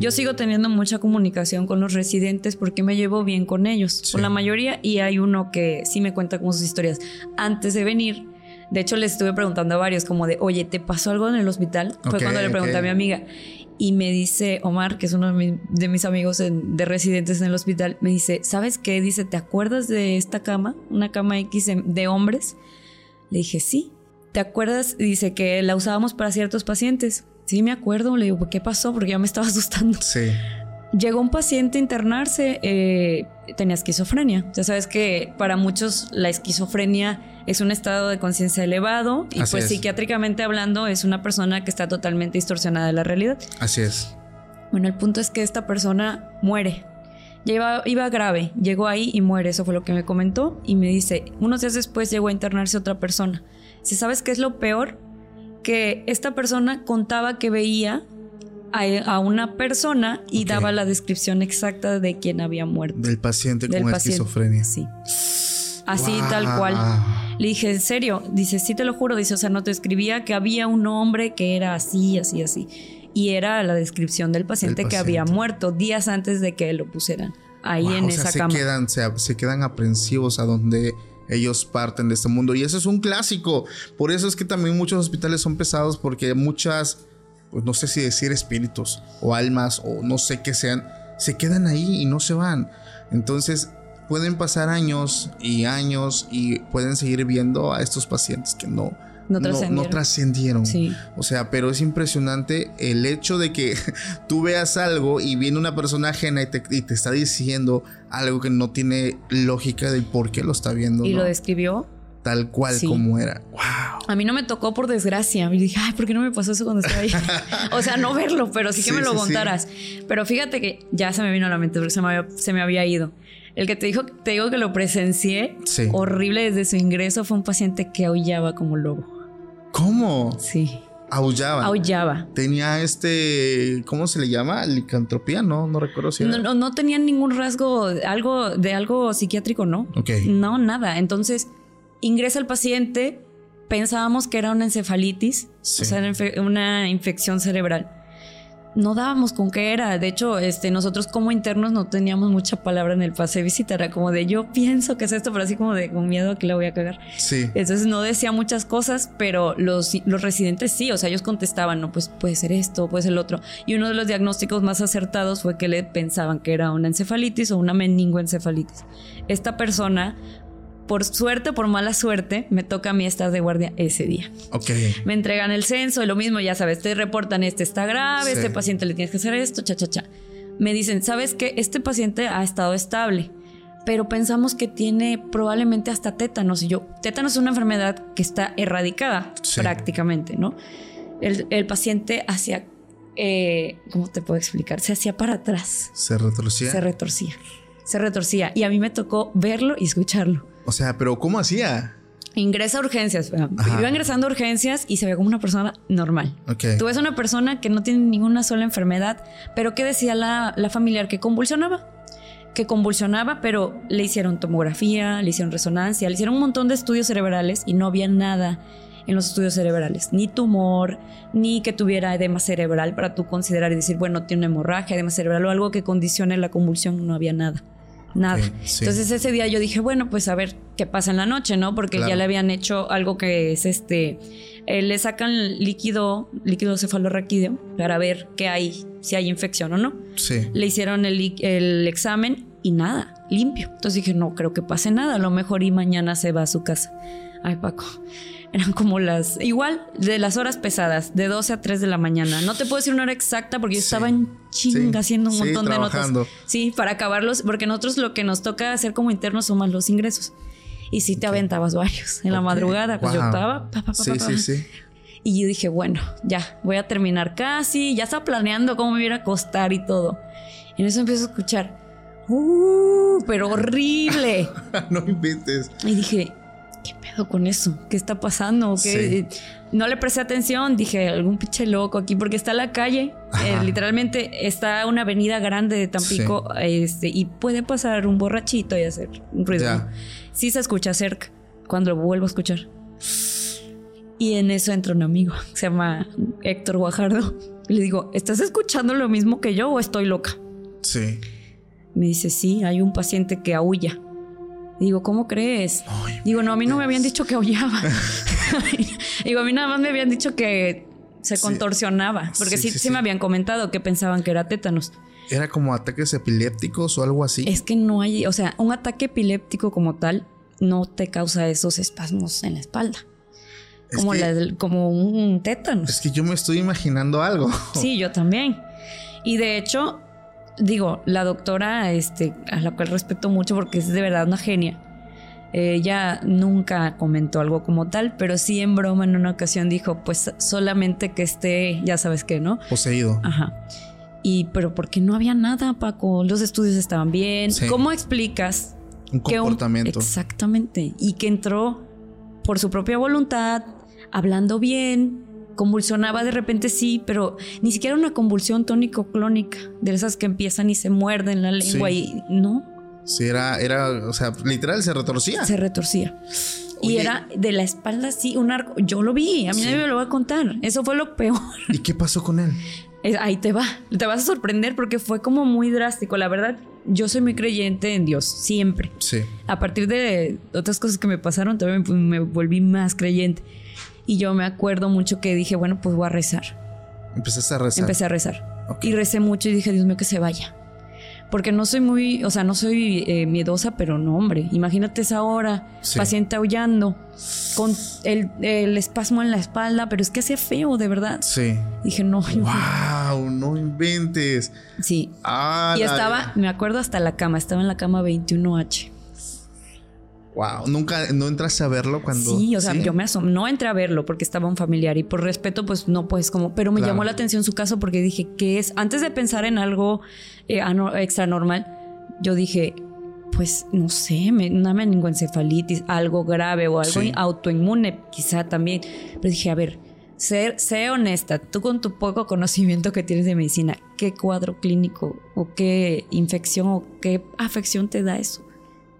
Yo sigo teniendo mucha comunicación con los residentes porque me llevo bien con ellos, con la mayoría, y hay uno que sí me cuenta como sus historias. Antes de venir, de hecho, les estuve preguntando a varios, como de, oye, ¿te pasó algo en el hospital? Fue cuando le pregunté a mi amiga y me dice Omar, que es uno de, mis amigos de residentes en el hospital, me dice, ¿sabes qué? Dice, ¿te acuerdas de esta cama? Una cama X de hombres. Le dije, sí. ¿Te acuerdas? Dice que la usábamos para ciertos pacientes. Sí, me acuerdo. Le digo, ¿qué pasó? Porque ya me estaba asustando. Sí. Llegó un paciente a internarse, eh, tenía esquizofrenia. Ya sabes que para muchos la esquizofrenia es un estado de conciencia elevado y pues psiquiátricamente hablando es una persona que está totalmente distorsionada de la realidad. Así es. Bueno, el punto es que esta persona muere. Ya iba, iba grave, llegó ahí y muere, eso fue lo que me comentó y me dice, unos días después llegó a internarse otra persona. Si sabes qué es lo peor, que esta persona contaba que veía a, una persona y daba la descripción exacta de quién había muerto. Del paciente con esquizofrenia. Sí. Así tal cual. Le dije, ¿en serio? Dice, sí te lo juro. Dice, o sea, no te escribía que había un hombre que era así, así, así. y era la descripción del paciente, Del que había paciente. muerto días antes de que lo pusieran ahí Wow, en o sea, esa se cama. Quedan, se, se quedan aprensivos a donde ellos parten de este mundo. Y eso es un clásico. Por eso es que también muchos hospitales son pesados porque muchas, pues no sé si decir espíritus o almas o no sé qué sean, se quedan ahí y no se van. Entonces pueden pasar años y años y pueden seguir viendo a estos pacientes que no, No no, trascendieron. no trascendieron. Sí. O sea, pero es impresionante el hecho de que tú veas algo y viene una persona ajena y te, y te está diciendo algo que no tiene lógica del por qué lo está viendo. Y ¿no? lo describió. Tal cual Sí. como era. ¡Wow! A mí no me tocó por desgracia. Y dije, ay, ¿por qué no me pasó eso cuando estaba ahí? o sea, no verlo, pero sí que Sí, me lo sí, contaras. Pero fíjate que ya se me vino a la mente porque se me había, se me había ido. El que te dijo, te digo que lo presencié horrible desde su ingreso fue un paciente que aullaba como lobo. ¿Cómo? Sí. Aullaba. Aullaba. Tenía este. ¿Cómo se le llama? Licantropía, ¿no? No recuerdo si era. No, no, no tenía ningún rasgo algo, de algo psiquiátrico, ¿no? Ok. No, nada. Entonces, ingresa el paciente, pensábamos que era una encefalitis, Sí. o sea, una infe- una infección cerebral. No dábamos con qué era. De hecho, este, nosotros como internos no teníamos mucha palabra en el pase de visita. Era como de yo pienso que es esto, pero así como de con miedo a que la voy a cagar. Sí. Entonces no decía muchas cosas, pero los, los residentes sí, o sea, ellos contestaban, no, pues puede ser esto, puede ser el otro. Y uno de los diagnósticos más acertados fue que le pensaban que era una encefalitis o una meningoencefalitis. Esta persona, por suerte o por mala suerte, me toca a mí estar de guardia ese día. Ok. Me entregan el censo, y lo mismo, ya sabes, te reportan, este está grave, Sí. este paciente le tienes que hacer esto, cha, cha, cha. Me dicen, ¿sabes qué? Este paciente ha estado estable, pero pensamos que tiene probablemente hasta tétanos. Y yo, tétanos es una enfermedad que está erradicada Sí. prácticamente, ¿no? El, el paciente hacía, eh, ¿cómo te puedo explicar? Se hacía para atrás, Se retorcía. se retorcía, se retorcía. Y a mí me tocó verlo y escucharlo. o sea, pero ¿cómo hacía? Ingresa a urgencias. Ajá. Iba ingresando a urgencias y se ve como una persona normal. Ok. Tú ves una persona que no tiene ninguna sola enfermedad, pero que decía la, la familiar que convulsionaba. Que convulsionaba, pero le hicieron tomografía, le hicieron resonancia, le hicieron un montón de estudios cerebrales y no había nada en los estudios cerebrales. Ni tumor, ni que tuviera edema cerebral para tú considerar y decir, bueno, tiene una hemorragia, edema cerebral o algo que condicione la convulsión. No había nada. Nada. Sí. Entonces ese día yo dije, bueno, pues a ver qué pasa en la noche, ¿no? Porque Claro. ya le habían hecho algo que es este, eh, le sacan líquido, líquido cefalorraquídeo para ver qué hay, si hay infección o no. Sí. Le hicieron el, el examen y nada, limpio. Entonces dije, no creo que pase nada, a lo mejor y mañana se va a su casa. Ay, Paco. Eran como las, igual, de las horas pesadas, de 12 a 3 de la mañana. No te puedo decir una hora exacta porque yo Sí. estaba en chinga Sí. haciendo un Sí, montón de notas. Sí, para acabarlos, porque nosotros lo que nos toca hacer como internos son más los ingresos. Y sí te aventabas varios. En la madrugada, pues yo estaba. pa, pa, pa, Sí, sí, sí. Y yo dije, bueno, ya, voy a terminar casi. Ya estaba planeando cómo me iba a acostar y todo. Y en eso empiezo a escuchar, ¡uh! Pero horrible. no inventes. Y dije, ¿qué pedo con eso? ¿Qué está pasando? ¿Qué? No le presté atención, dije, algún pinche loco aquí, porque está la calle, eh, literalmente está una avenida grande de Tampico, este, y puede pasar un borrachito y hacer un ruido. Sí se escucha cerca, cuando lo vuelvo a escuchar. Y en eso entra un amigo, que se llama Héctor Guajardo, y le digo, ¿estás escuchando lo mismo que yo o estoy loca? Sí. Me dice, sí, hay un paciente que aúlla. Digo, ¿cómo crees? Ay, Digo, no, a mí no me habían dicho que aullaba. Digo, a mí nada más me habían dicho que se contorsionaba. Porque Sí, sí, sí, sí sí. me habían comentado que pensaban que era tétanos. Era como ataques epilépticos o algo así. Es que no hay, o sea, un ataque epiléptico como tal no te causa esos espasmos en la espalda. Es Como, que- la del- como un tétanos. Es que yo me estoy imaginando algo. Sí, yo también. Y de hecho, digo, la doctora, este, a la cual respeto mucho porque es de verdad una genia. Ella nunca comentó algo como tal, pero sí en broma en una ocasión dijo, pues solamente que esté, ya sabes qué, ¿no? Poseído. Ajá. Y, pero porque no había nada, Paco. Los estudios estaban bien. Sí. ¿Cómo explicas Un que un- comportamiento. exactamente. Y que entró por su propia voluntad, hablando bien, convulsionaba de repente sí, pero ni siquiera una convulsión tónico-clónica, de esas que empiezan y se muerden la lengua Sí. y no, Sí, era, era, o sea, literal se retorcía. se retorcía. y Oye. era de la espalda así, un arco. Yo lo vi, a mí Sí. nadie me lo va a contar. Eso fue lo peor. ¿Y qué pasó con él? ahí te va, te vas a sorprender porque fue como muy drástico. La verdad, yo soy muy creyente en Dios, siempre. Sí. A partir de otras cosas que me pasaron, también me, volví más creyente. Y yo me acuerdo mucho que dije, bueno, pues voy a rezar. Empezaste a rezar. Empecé a rezar. Y recé mucho y dije, Dios mío, que se vaya porque no soy muy, o sea, no soy eh, miedosa, pero no, hombre, imagínate esa hora, paciente aullando, con el, espasmo en la espalda, pero es que hacía feo, de verdad. Sí. Dije, no. ¡Wow! No inventes. Sí. Ah, y estaba, me acuerdo hasta la cama, estaba en la cama 21H. Wow, nunca no entraste a verlo cuando Sí, o sea, yo me asomé, no entré a verlo porque estaba un familiar y por respeto pues no pues como, pero me llamó la atención su caso porque dije, ¿qué es? Antes de pensar en algo eh, extra normal, yo dije, pues no sé, me, una meningoencefalitis, algo grave o algo autoinmune quizá también, pero dije, a ver, ser, sé honesta, tú con tu poco conocimiento que tienes de medicina, ¿qué cuadro clínico o qué infección o qué afección te da eso?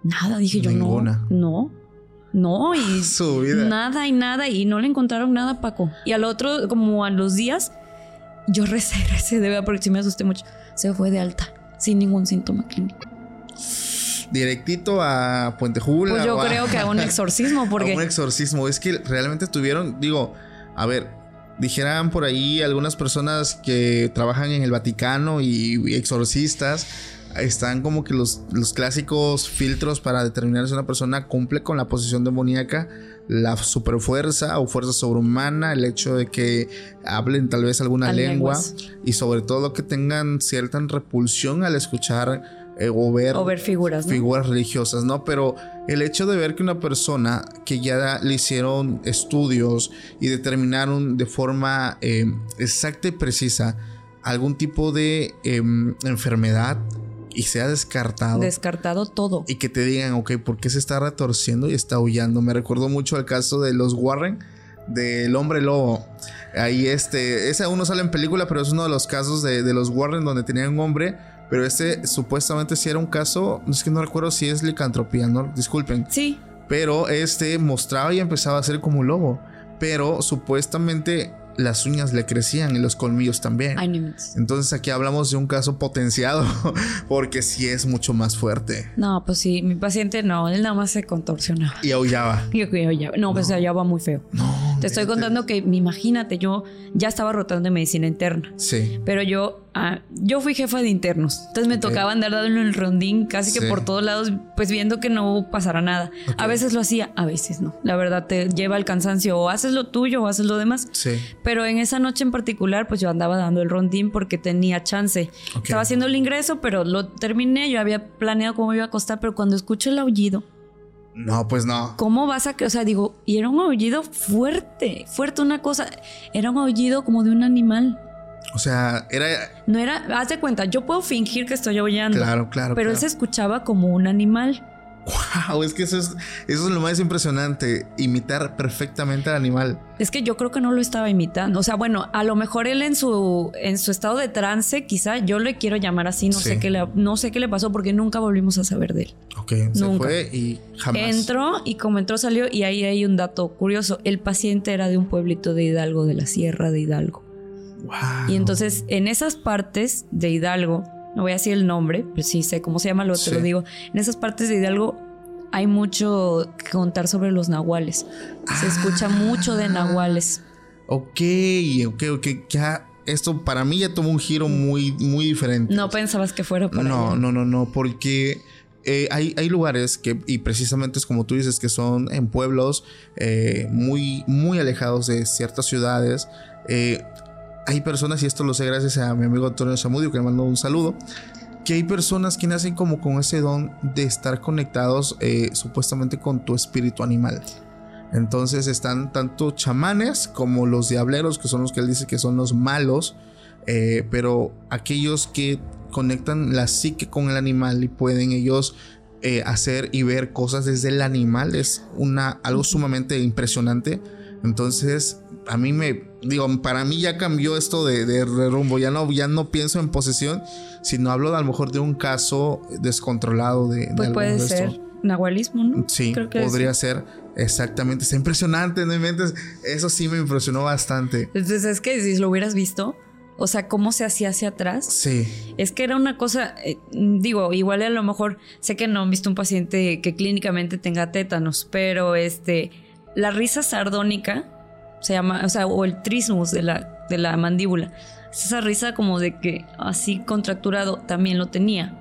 Nada, dije yo, no. No. No, y nada y nada, y no le encontraron nada, Paco. Y al otro, como a los días, yo recé, recé de verdad, porque sí me asusté mucho. Se fue de alta, sin ningún síntoma clínico. Directito a Puente Jula. Pues yo creo que a un exorcismo, porque. A un exorcismo. Es que realmente tuvieron, digo, a ver, dijeran por ahí algunas personas que trabajan en el Vaticano y exorcistas están como que los, los clásicos filtros para determinar si una persona cumple con la posición demoníaca, la superfuerza o fuerza sobrehumana, el hecho de que hablen tal vez alguna lengua y sobre todo que tengan cierta repulsión al escuchar eh, o ver, figuras, figuras religiosas, ¿no? Pero el hecho de ver que una persona que ya le hicieron estudios y determinaron de forma eh, exacta y precisa algún tipo de em, enfermedad, y se ha descartado. Descartado todo. Y que te digan, ok, ¿por qué se está retorciendo y está huyendo? Me recuerdo mucho el caso de los Warren, del hombre lobo. Ahí este, ese aún no sale en película, pero es uno de los casos de, los Warren donde tenían un hombre. Pero este supuestamente sí era un caso, es que no recuerdo si es licantropía, ¿no? Disculpen. Sí. Pero este mostraba y empezaba a ser como un lobo. Pero supuestamente las uñas le crecían y los colmillos también. Entonces aquí hablamos de un caso potenciado porque sí es mucho más fuerte. No, pues sí, mi paciente no, él nada más se contorsionaba. Y aullaba. Y aullaba. No, pues aullaba muy feo. No. Te estoy contando que, imagínate, yo ya estaba rotando en medicina interna. Sí. Pero yo Ah, yo fui jefa de internos, entonces me tocaba andar dando el rondín casi que por todos lados, pues viendo que no pasara nada. A veces lo hacía, a veces no. La verdad te lleva al cansancio, o haces lo tuyo o haces lo demás. Sí. Pero en esa noche en particular, pues yo andaba dando el rondín porque tenía chance. Estaba haciendo el ingreso, pero lo terminé, yo había planeado cómo iba a costar, pero cuando escucho el aullido, no, pues no. ¿Cómo vas a.? O sea, digo, y era un aullido fuerte, fuerte una cosa. Era un aullido como de un animal. O sea, era. No era. Haz de cuenta, yo puedo fingir que estoy oyendo. Claro, claro. Pero él se escuchaba como un animal. Wow, es que eso es, eso es lo más impresionante, imitar perfectamente al animal. Es que yo creo que no lo estaba imitando. O sea, bueno, a lo mejor él en su, en su estado de trance, quizá yo le quiero llamar así, no sé qué le, no sé qué le pasó porque nunca volvimos a saber de él. Ok, se fue y jamás. Entró y como entró salió y ahí hay un dato curioso. El paciente era de un pueblito de Hidalgo, de la Sierra de Hidalgo. Y entonces en esas partes de Hidalgo, no voy a decir el nombre, pero sí sé cómo se llama, lo, te lo digo, en esas partes de Hidalgo hay mucho que contar sobre los nahuales. Se escucha mucho de nahuales. Ok, ok, ok, ya esto para mí ya tomó un giro muy, muy diferente. No pensabas que fuera para No, no, no, no, porque eh, hay, hay, lugares que, y precisamente es como tú dices, que son en pueblos eh, muy, muy alejados de ciertas ciudades. Eh, hay personas, y esto lo sé gracias a mi amigo Antonio Zamudio, que le mando un saludo, que hay personas que nacen como con ese don de estar conectados eh, supuestamente con tu espíritu animal. Entonces están tanto chamanes como los diableros, que son los que él dice que son los malos, eh, pero aquellos que conectan la psique con el animal y pueden ellos eh, hacer y ver cosas desde el animal es una, algo sumamente impresionante. Entonces, a mí me, digo, para mí ya cambió esto de, rumbo, ya no, ya no pienso en posesión, sino hablo a lo mejor de un caso descontrolado de... Pues puede ser nahualismo, ¿no? Sí, podría ser. Exactamente, está impresionante, no inventes. Eso sí me impresionó bastante. Entonces es que si lo hubieras visto, o sea, cómo se hacía hacia atrás. Sí. Es que era una cosa, eh, digo, igual a lo mejor sé que no han visto un paciente que clínicamente tenga tétanos, pero este, la risa sardónica se llama, o sea, o el trismus de la, de la mandíbula. Es esa risa como de que así contracturado también lo tenía.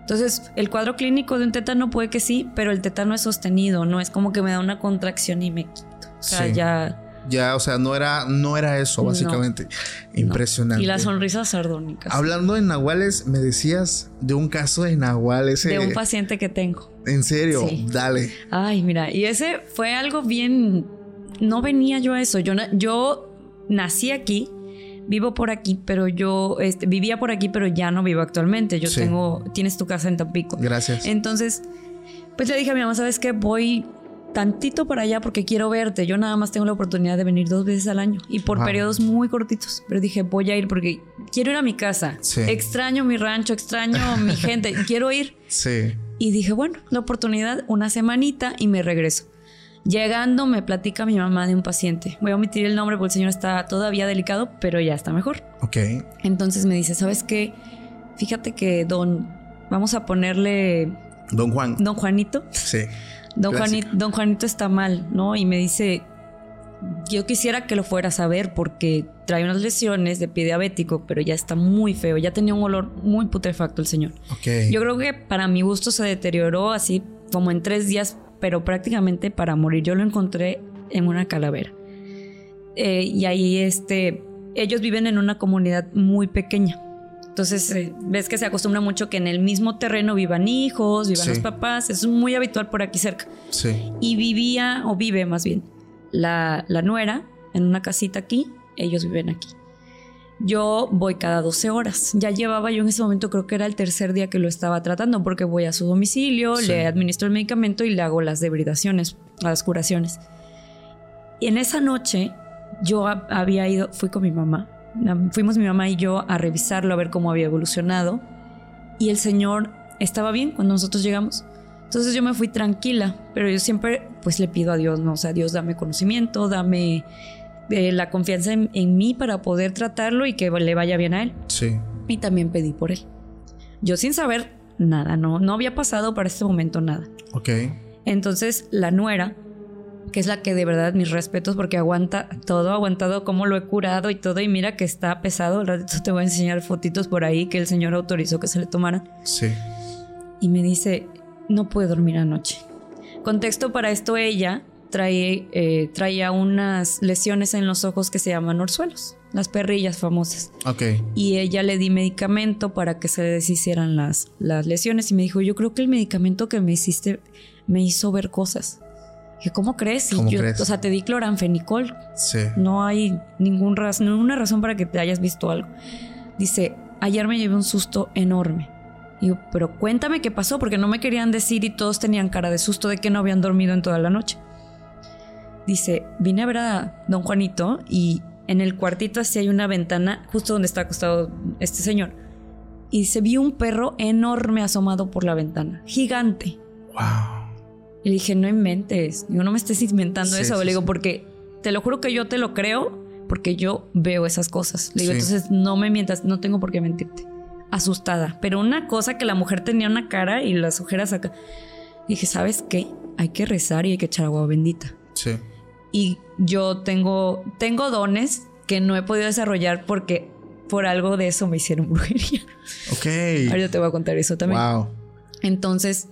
Entonces, el cuadro clínico de un tétano puede que sí, pero el tétano es sostenido, no es como que me da una contracción y me quito. O sea, Sí. ya. Ya, o sea, no era, no era eso, No. básicamente. Impresionante. Y las sonrisas sardónicas. Hablando de nahuales, me decías de un caso de nahual ese. de un paciente que tengo. En serio, Sí. dale. Ay, mira, y ese fue algo bien. No venía yo a eso. Yo, yo nací aquí, vivo por aquí, pero yo este, vivía por aquí, pero ya no vivo actualmente. Yo Sí. tengo. Tienes tu casa en Tampico. Gracias. Entonces, pues le dije a mi mamá, ¿sabes qué? Voy tantito para allá porque quiero verte. Yo nada más tengo la oportunidad de venir dos veces al año y por Wow. periodos muy cortitos. Pero dije, voy a ir porque quiero ir a mi casa. Sí. Extraño mi rancho, extraño mi gente. Quiero ir. Sí. Y dije, bueno, la oportunidad, una semanita y me regreso. Llegando, me platica mi mamá de un paciente. Voy a omitir el nombre porque el señor está todavía delicado, pero ya está mejor. Ok. Entonces me dice, ¿sabes qué? Fíjate que don, vamos a ponerle Don Juan. don Juanito. Sí. Don. Juanito, don Juanito está mal, ¿no? Y me dice, yo quisiera que lo fueras a ver porque trae unas lesiones de pie diabético, pero ya está muy feo. Ya tenía un olor muy putrefacto el señor. Ok. Yo creo que para mi gusto se deterioró así como en tres días, pero prácticamente para morir. Yo lo encontré en una calavera. Eh, y ahí este, ellos viven en una comunidad muy pequeña. Entonces, eh, ves que se acostumbra mucho que en el mismo terreno vivan hijos, vivan Sí. los papás. Es muy habitual por aquí cerca. Sí. Y vivía, o vive más bien, la, la nuera en una casita aquí. Ellos viven aquí. Yo voy cada 12 horas. Ya llevaba yo en ese momento, creo que era el tercer día que lo estaba tratando, porque voy a su domicilio, Sí. le administro el medicamento y le hago las debridaciones, las curaciones. Y en esa noche yo ha- había ido, fui con mi mamá. Fuimos mi mamá y yo a revisarlo, a ver cómo había evolucionado. Y el señor estaba bien cuando nosotros llegamos. Entonces yo me fui tranquila, pero yo siempre pues le pido a Dios, ¿no? O sea, Dios dame conocimiento, dame eh, la confianza en, en mí para poder tratarlo y que le vaya bien a él. Sí. Y también pedí por él. Yo sin saber nada, no, no había pasado para este momento nada. Ok. Entonces la nuera, que es la que de verdad mis respetos porque aguanta todo, aguantado cómo lo he curado y todo y mira que está pesado, al ratito te voy a enseñar fotitos por ahí que el señor autorizó que se le tomaran Sí. y me dice, no pude dormir anoche. Contexto para esto, ella trae, eh, traía unas lesiones en los ojos que se llaman orzuelos, las perrillas famosas. Ok. Y ella le di medicamento para que se deshicieran las, las lesiones y me dijo, yo creo que el medicamento que me hiciste me hizo ver cosas. Dije, ¿cómo crees? ¿Cómo yo, crees? O sea, te di cloranfenicol, Sí. no hay ningún raz- ninguna razón para que te hayas visto algo. Dice, ayer me llevé un susto enorme. Digo, pero cuéntame qué pasó, porque no me querían decir y todos tenían cara de susto de que no habían dormido en toda la noche. Dice, vine a ver a don Juanito y en el cuartito así hay una ventana justo donde está acostado este señor. Y se vio un perro enorme asomado por la ventana, gigante. Wow. Y le dije, no inventes. Digo, no me estés inventando Sí, eso. sí, le digo, sí. porque te lo juro que yo te lo creo porque yo veo esas cosas. Le digo, entonces no me mientas, no tengo por qué mentirte. Asustada. Pero una cosa que la mujer tenía una cara y las ojeras acá. Dije, ¿sabes qué? Hay que rezar y hay que echar agua bendita. Sí. Y yo tengo, tengo dones que no he podido desarrollar porque por algo de eso me hicieron brujería. Ok. Ahorita te voy a contar eso también. Wow. Entonces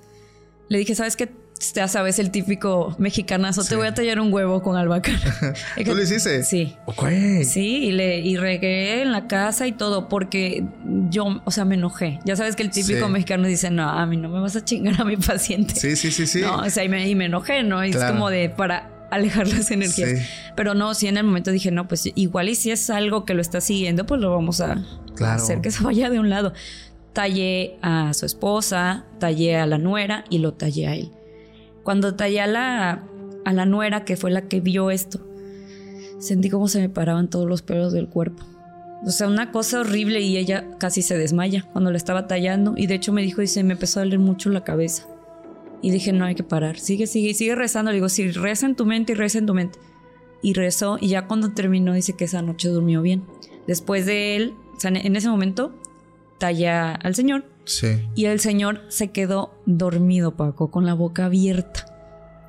le dije, ¿sabes qué? Ya sabes, el típico mexicanazo, Sí. te voy a tallar un huevo con albahaca. ¿Tú lo hiciste? Sí. Ok. Sí, y, le, y regué en la casa y todo, porque yo, o sea, me enojé. Ya sabes que el típico Sí. mexicano dice, no, a mí no me vas a chingar a mi paciente. Sí, sí, sí, sí. No, o sea, y me, y me enojé, ¿no? Y Es como de para alejar las energías. Sí. Pero no, sí en el momento dije, no, pues igual y si es algo que lo está siguiendo, pues lo vamos a Claro. hacer que se vaya de un lado. Tallé a su esposa, tallé a la nuera y lo tallé a él. Cuando tallé a la, a la nuera, que fue la que vio esto, sentí como se me paraban todos los pelos del cuerpo. O sea, una cosa horrible y ella casi se desmaya cuando la estaba tallando. Y de hecho me dijo, dice, me empezó a doler mucho la cabeza. Y dije, no hay que parar. Sigue, sigue, y sigue rezando. Le digo, sí, reza en tu mente y reza en tu mente. Y rezó y ya cuando terminó dice que esa noche durmió bien. Después de él, o sea, en ese momento, talla al señor. Sí. Y el señor se quedó dormido, Paco, con la boca abierta.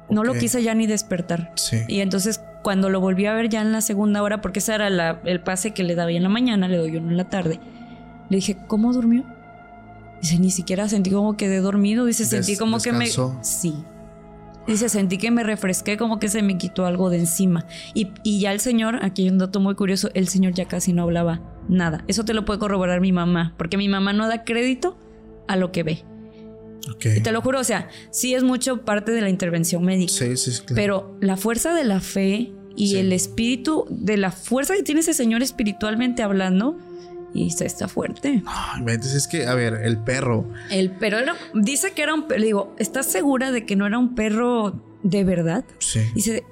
No lo Ok. quise ya ni despertar. Sí. Y entonces cuando lo volví a ver ya en la segunda hora, porque ese era la- el pase que le daba en la mañana, le doy uno en la tarde, le dije, ¿cómo durmió? Dice, ni siquiera sentí como quedé dormido. Dice, sentí Des- como que me... Sí. Dice, sentí que me refresqué, como que se me quitó algo de encima. Y, y ya el señor, aquí hay un dato muy curioso, el señor ya casi no hablaba nada. Eso te lo puede corroborar mi mamá, porque mi mamá no da crédito a lo que ve. Ok. Y te lo juro, o sea, sí es mucho parte de la intervención médica. Sí, sí, sí, claro. Pero la fuerza de la fe y Sí. el espíritu, de la fuerza que tiene ese señor espiritualmente hablando, y está, está fuerte. Ay, entonces es que, a ver, el perro. El, pero era- dice que era un perro. Digo, ¿estás segura de que no era un perro de verdad? Sí. Dice,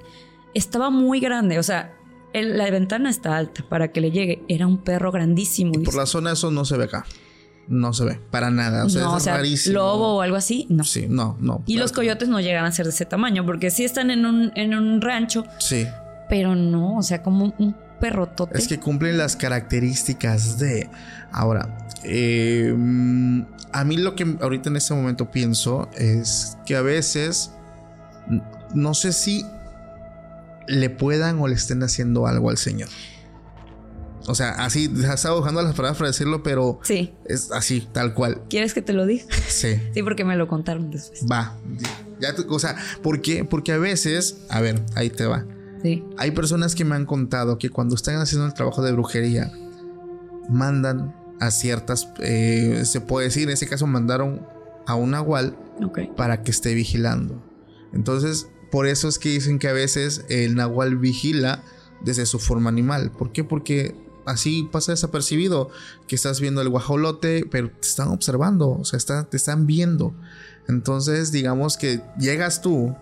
estaba muy grande, o sea, el- la ventana está alta para que le llegue. Era un perro grandísimo. Por dice. la zona eso no se ve acá. No se ve. Para nada. O sea, no, es o sea, rarísimo. lobo o algo así, no. Sí, no, no. Y los coyotes no llegan a ser de ese tamaño, porque sí están en un, en un rancho, Sí. pero no, o sea, como un perrotote. Es que cumplen las características de. Ahora, eh, mm, a mí lo que ahorita en este momento pienso es que a veces no sé si le puedan o le estén haciendo algo al Señor. O sea, así, estaba buscando las palabras para decirlo, pero Sí. es así, tal cual. ¿Quieres que te lo diga? Sí. Sí, porque me lo contaron después. Va. Ya, o sea, ¿por qué? Porque a veces, a ver, ahí te va. Sí. Hay personas que me han contado que cuando están haciendo el trabajo de brujería, mandan a ciertas, eh, se puede decir, en ese caso mandaron a un nahual para que esté vigilando. Entonces, por eso es que dicen que a veces el nahual vigila desde su forma animal. ¿Por qué? Porque así pasa desapercibido que estás viendo el guajolote, pero te están observando, o sea, está- te están viendo. Entonces, digamos que llegas tú,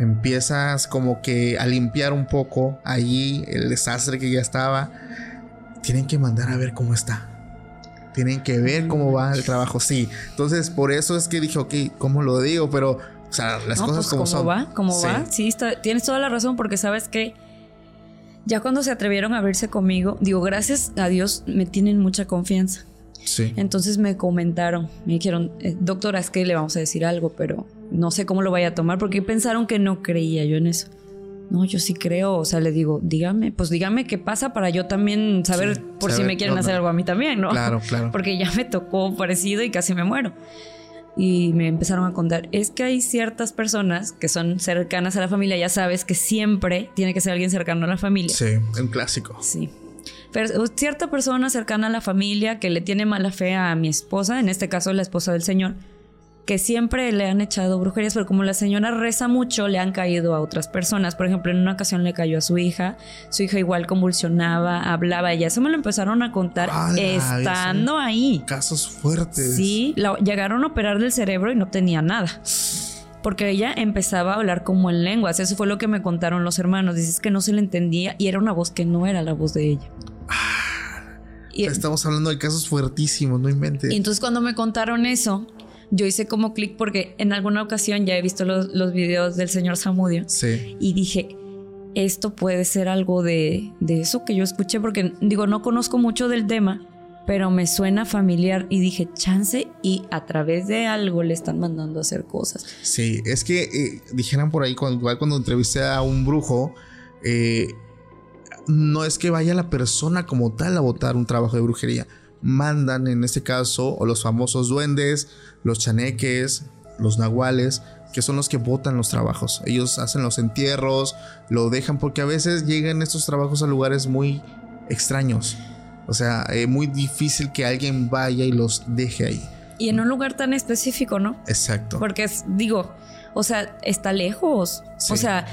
empiezas como que a limpiar un poco allí el desastre que ya estaba. Tienen que mandar a ver cómo está. Tienen que ver cómo va el trabajo, sí. Entonces, por eso es que dije, ok, ¿cómo lo digo? Pero, o sea, las No, cosas pues, como ¿cómo son. va? ¿Cómo Sí. va? Sí, está- tienes toda la razón porque sabes que ya cuando se atrevieron a abrirse conmigo, digo, gracias a Dios me tienen mucha confianza. Sí. Entonces me comentaron, me dijeron, eh, doctora, es que le vamos a decir algo, pero no sé cómo lo vaya a tomar porque pensaron que no creía yo en eso. No, yo sí creo, o sea, le digo, dígame, pues dígame qué pasa para yo también saber Sí, por si me quieren hacer algo a mí también, ¿no? Claro, claro. Porque ya me tocó parecido y casi me muero. Y me empezaron a contar, es que hay ciertas personas que son cercanas a la familia, ya sabes que siempre tiene que ser alguien cercano a la familia. Sí, un clásico. Sí. Pero cierta persona cercana a la familia que le tiene mala fe a mi esposa, en este caso la esposa del señor, que siempre le han echado brujerías, pero como la señora reza mucho, le han caído a otras personas. Por ejemplo, en una ocasión le cayó a su hija, su hija igual convulsionaba, hablaba, y eso me lo empezaron a contar estando ahí. Casos fuertes. Sí, la- llegaron a operar del cerebro y no tenía nada. Porque ella empezaba a hablar como en lenguas. Eso fue lo que me contaron los hermanos. Dices que no se le entendía y era una voz que no era la voz de ella. Y, O sea, estamos hablando de casos fuertísimos, no inventes. y entonces cuando me contaron eso, yo hice como clic porque en alguna ocasión ya he visto los, los videos del señor Samudio Sí. y dije, esto puede ser algo de, de eso que yo escuché porque digo, no conozco mucho del tema, pero me suena familiar y dije, chance y a través de algo le están mandando a hacer cosas. Sí, es que eh, dijeran por ahí, cuando, igual cuando entrevisté a un brujo, eh, no es que vaya la persona como tal a votar un trabajo de brujería. Mandan en este caso, o los famosos duendes, los chaneques, los nahuales, que son los que votan los trabajos. Ellos hacen los entierros, lo dejan, porque a veces llegan estos trabajos a lugares muy extraños. O sea, eh, muy difícil que alguien vaya y los deje ahí. Y en un lugar tan específico, ¿no? Exacto. Porque es, digo, o sea, está lejos. Sí. O sea,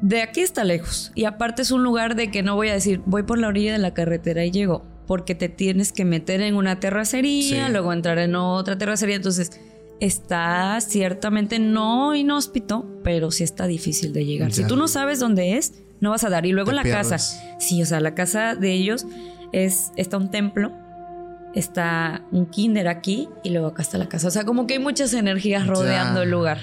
de aquí está lejos. Y aparte es un lugar de que no voy a decir, voy por la orilla de la carretera y llego. Porque te tienes que meter en una terracería, Sí. luego entrar en otra terracería. Entonces, está ciertamente no inhóspito, pero sí está difícil de llegar. Si Ya. tú no sabes dónde es, no vas a dar. Y luego Te la pierdes. casa. Sí, o sea, la casa de ellos es, está un templo. Está un kinder aquí y luego acá está la casa. O sea, como que hay muchas energías rodeando Ya. el lugar.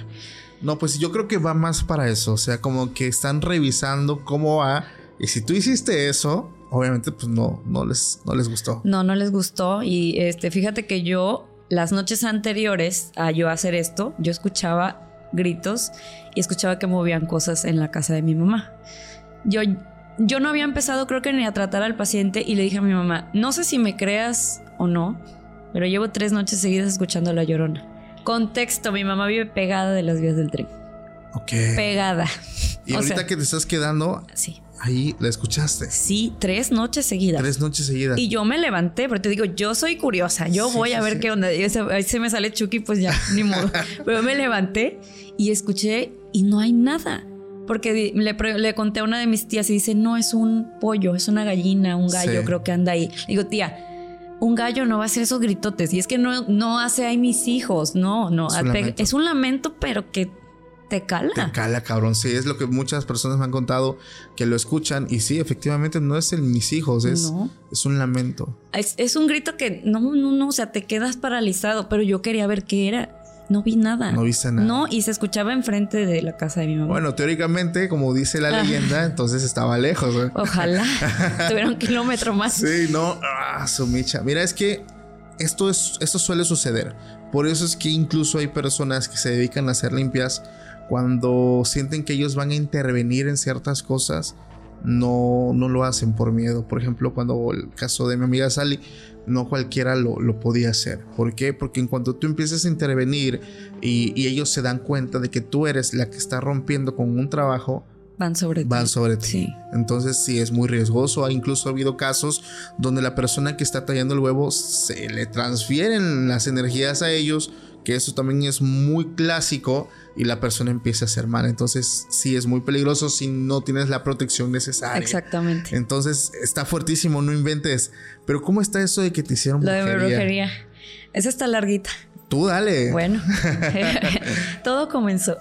No, pues yo creo que va más para eso. O sea, como que están revisando cómo va. Y si tú hiciste eso, obviamente pues no, no, les, no les gustó. No, no les gustó. Y este, fíjate que yo, las noches anteriores a yo hacer esto, yo escuchaba gritos y escuchaba que movían cosas en la casa de mi mamá. Yo, yo no había empezado creo que ni a tratar al paciente y le dije a mi mamá, no sé si me creas o no, pero llevo tres noches seguidas escuchando la llorona. Contexto, mi mamá vive pegada de las vías del tren. Ok. Pegada. Y ahorita que te estás quedando, sí. Ahí la escuchaste. Sí, tres noches seguidas. Tres noches seguidas. Y yo me levanté, pero te digo, yo soy curiosa, yo voy a ver qué onda. Ahí se me sale Chucky, pues ya, ni modo. pero me levanté y escuché y no hay nada. Porque le, le, conté a una de mis tías y dice, no, es un pollo, es una gallina, un gallo, creo que anda ahí. Digo, tía, un gallo no va a hacer esos gritotes. Y es que no, no hace ahí mis hijos, no, no. Es un, lamento. pero que te cala. Te cala, cabrón. Sí, es lo que muchas personas me han contado que lo escuchan. Y sí, efectivamente, no es el mis hijos, es, es un lamento. Es, es, un grito que no, no, no, o sea, te quedas paralizado, pero yo quería ver qué era. No vi nada. No viste nada. No, y se escuchaba enfrente de la casa de mi mamá. Bueno, teóricamente, como dice la leyenda, entonces estaba lejos. Ojalá. Tuviera un kilómetro más. Sí, no. Ah, su micha. Mira, es que esto, es, esto suele suceder. Por eso es que incluso hay personas que se dedican a hacer limpias cuando sienten que ellos van a intervenir en ciertas cosas. No, no lo hacen por miedo. Por ejemplo, cuando el caso de mi amiga Sally, no cualquiera lo, podía hacer. ¿Por qué? Porque en cuanto tú empiezas a intervenir y, ellos se dan cuenta de que tú eres la que está rompiendo con un trabajo, van sobre van ti. sobre ti. Entonces sí es muy riesgoso. Ha incluso habido casos donde la persona que está tallando el huevo se le transfieren las energías a ellos, que eso también es muy clásico y la persona empieza a hacer mal. Entonces, sí es muy peligroso si no tienes la protección necesaria. Exactamente. Entonces, está fuertísimo, no inventes. Pero, ¿cómo está eso de que te hicieron Lo de brujería. Esa está larguita. Tú dale. Bueno, todo comenzó.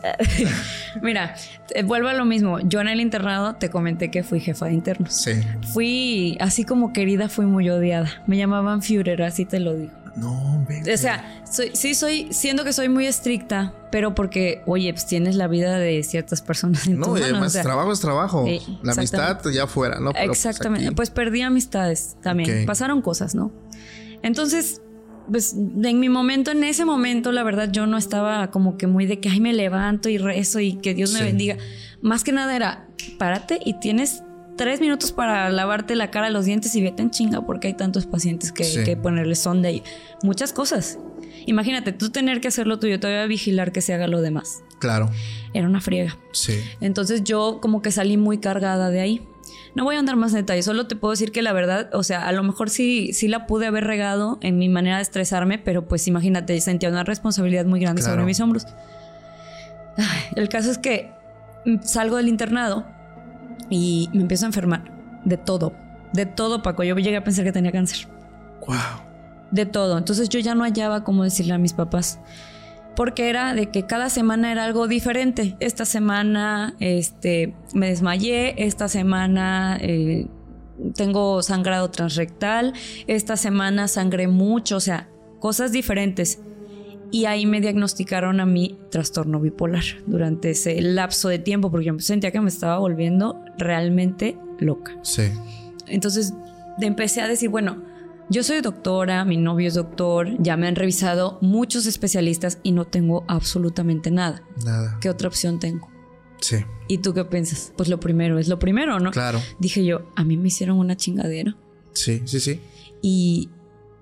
Mira, vuelvo a lo mismo. Yo en el internado te comenté que fui jefa de internos. Sí. Fui, así como querida, fui muy odiada. Me llamaban Führer, así te lo digo. No, O sea, soy, sí soy, siendo que soy muy estricta, pero porque, oye, pues tienes la vida de ciertas personas en No, y además trabajo es trabajo. la amistad ya fuera, ¿no? Pues, exactamente. Pues, perdí amistades también. Pasaron cosas, ¿no? Entonces, pues en mi momento, en ese momento, la verdad, yo no estaba como que muy de que, ay, me levanto y rezo y que Dios me bendiga. Más que nada era, párate y tienes tres minutos para lavarte la cara, los dientes y vete en chinga porque hay tantos pacientes que, hay que ponerle sonda y muchas cosas. Imagínate, tú tener que hacerlo tuyo, todavía vigilar que se haga lo demás. Claro. Era una friega. Sí. Entonces yo como que salí muy cargada de ahí. No voy a andar más detalles, solo te puedo decir que la verdad, o sea, a lo mejor sí, sí la pude haber regado en mi manera de estresarme, pero pues imagínate, sentía una responsabilidad muy grande sobre mis hombros. el caso es que salgo del internado y me empiezo a enfermar de todo, de todo, Paco. Yo llegué a pensar que tenía cáncer. Wow. De todo. Entonces yo ya no hallaba cómo decirle a mis papás. Porque era de que cada semana era algo diferente. Esta semana este, me desmayé, esta semana eh, tengo sangrado transrectal, esta semana sangré mucho, o sea, cosas diferentes y ahí me diagnosticaron a mí trastorno bipolar durante ese lapso de tiempo porque yo sentía que me estaba volviendo realmente loca. Sí. Entonces empecé a decir, bueno, yo soy doctora, mi novio es doctor, ya me han revisado muchos especialistas y no tengo absolutamente nada. Nada. ¿Qué otra opción tengo? Sí. ¿Y tú qué piensas? Pues lo primero es lo primero, ¿no? Claro. Dije yo, a mí me hicieron una chingadera. Sí, sí, sí. Y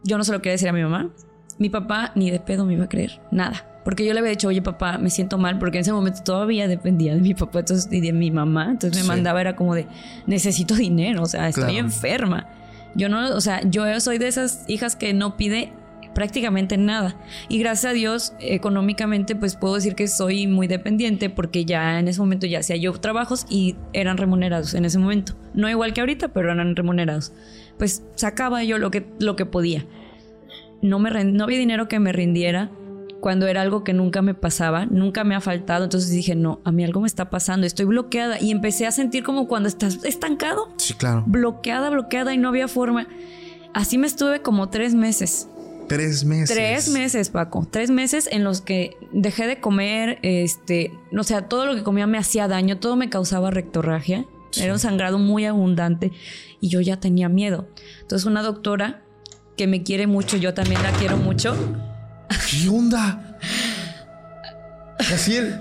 yo no se lo quería decir a mi mamá, mi papá ni de pedo me iba a creer, nada. Porque yo le había dicho, oye papá, me siento mal, porque en ese momento todavía dependía de mi papá y de mi mamá. Entonces me mandaba, era como de, necesito dinero, o sea, estoy enferma. Yo no, o sea, yo soy de esas hijas que no pide prácticamente nada. Y gracias a Dios, económicamente, pues puedo decir que soy muy dependiente porque ya en ese momento ya hacía yo trabajos y eran remunerados en ese momento. No igual que ahorita, pero eran remunerados. Pues sacaba yo lo que, lo que podía no, me no había dinero que me rindiera cuando era algo que nunca me pasaba, nunca me ha faltado. Entonces dije, no, a mí algo me está pasando, estoy bloqueada. Y empecé a sentir como cuando estás estancado. Sí, claro. Bloqueada, bloqueada y no había forma. Así me estuve como tres meses. Tres meses. Tres meses, Paco. Tres meses en los que dejé de comer, este, o sea, todo lo que comía me hacía daño, todo me causaba rectorragia. Era un sangrado muy abundante y yo ya tenía miedo. Entonces una doctora que me quiere mucho, yo también la quiero mucho. ¿Qué onda? Jaciel.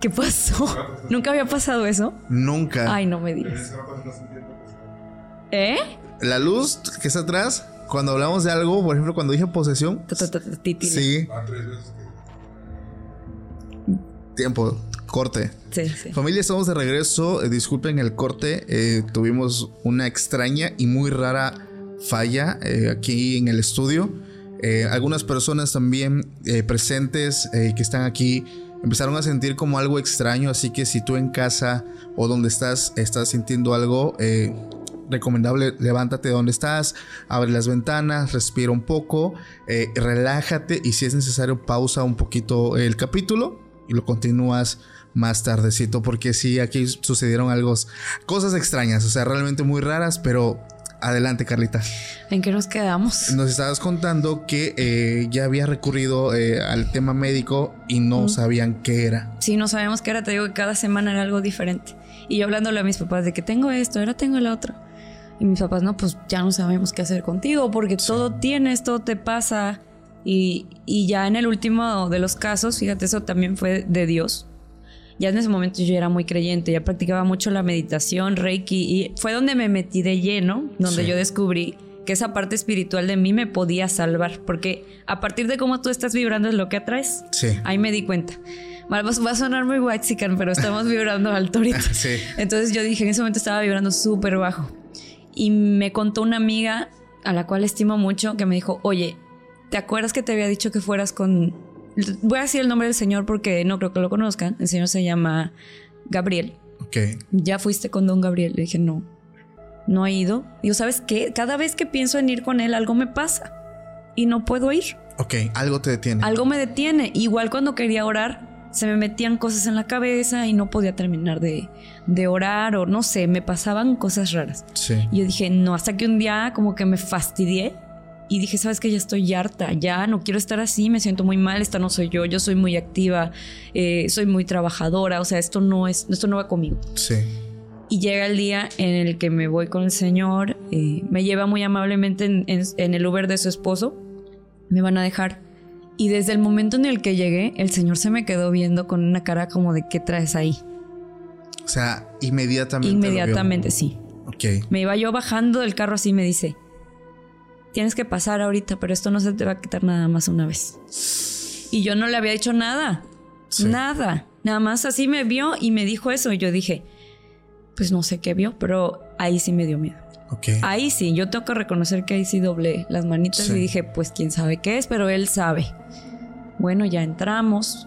¿Qué pasó? ¿Nunca había pasado eso? Nunca. Ay, no me digas. ¿Eh? La luz que está atrás, cuando hablamos de algo, por ejemplo, cuando dije posesión. Sí. Tiempo, corte. Sí, sí. Familia, estamos de regreso. Eh, disculpen el corte. Eh, tuvimos una extraña y muy rara falla eh, aquí en el estudio. algunas personas también presentes que están aquí empezaron a sentir como algo extraño, así que si tú en casa o donde estás estás sintiendo algo, recomendable, levántate donde estás, abre las ventanas, respira un poco, eh, relájate y si es necesario pausa un poquito el capítulo y lo continúas más tardecito porque sí, aquí sucedieron algo, cosas extrañas, o sea, realmente muy raras, pero Adelante, Carlita. ¿En qué nos quedamos? Nos estabas contando que eh, ya había recurrido eh, al tema médico y no sabían qué era. Sí, no sabíamos qué era. Te digo que cada semana era algo diferente. Y yo hablándole a mis papás de que tengo esto, ahora tengo el otro. Y mis papás, no, pues ya no sabemos qué hacer contigo porque todo tienes, todo te pasa. Y, y ya en el último de los casos, fíjate, eso también fue de Dios ya en ese momento yo era muy creyente, ya practicaba mucho la meditación, Reiki, y fue donde me metí de lleno, donde yo descubrí que esa parte espiritual de mí me podía salvar, porque a partir de cómo tú estás vibrando es lo que atraes. Sí. Ahí me di cuenta. Va a sonar muy white pero estamos vibrando alto ahorita. Sí. Entonces yo dije, en ese momento estaba vibrando súper bajo. Y me contó una amiga a la cual estimo mucho que me dijo, oye, ¿te acuerdas que te había dicho que fueras con Voy a decir el nombre del señor porque no creo que lo conozcan. El señor se llama Gabriel. Ok. ¿Ya fuiste con don Gabriel? Le dije, no. No he ido. Digo, ¿sabes qué? Cada vez que pienso en ir con él, algo me pasa. Y no puedo ir. Ok, algo te detiene. Algo me detiene. Igual cuando quería orar, se me metían cosas en la cabeza y no podía terminar de, de orar o no sé, me pasaban cosas raras. Sí. Y yo dije, no, hasta que un día como que me fastidié y dije, sabes que ya estoy harta, ya no quiero estar así, me siento muy mal, esta no soy yo, yo soy muy activa, eh, soy muy trabajadora, o sea, esto no es, esto no va conmigo. Sí. Y llega el día en el que me voy con el señor, eh, me lleva muy amablemente en, el Uber de su esposo, me van a dejar. Y desde el momento en el que llegué, el señor se me quedó viendo con una cara como de ¿qué traes ahí? O sea, inmediatamente. Inmediatamente, sí. Ok. Me iba yo bajando del carro así y me dice, tienes que pasar ahorita, pero esto no se te va a quitar nada más una vez. Y yo no le había dicho nada, nada, nada más así me vio y me dijo eso y yo dije, pues no sé qué vio, pero ahí sí me dio miedo. Okay. Ahí sí, yo tengo que reconocer que ahí sí doblé las manitas y dije, pues quién sabe qué es, pero él sabe. Bueno, ya entramos.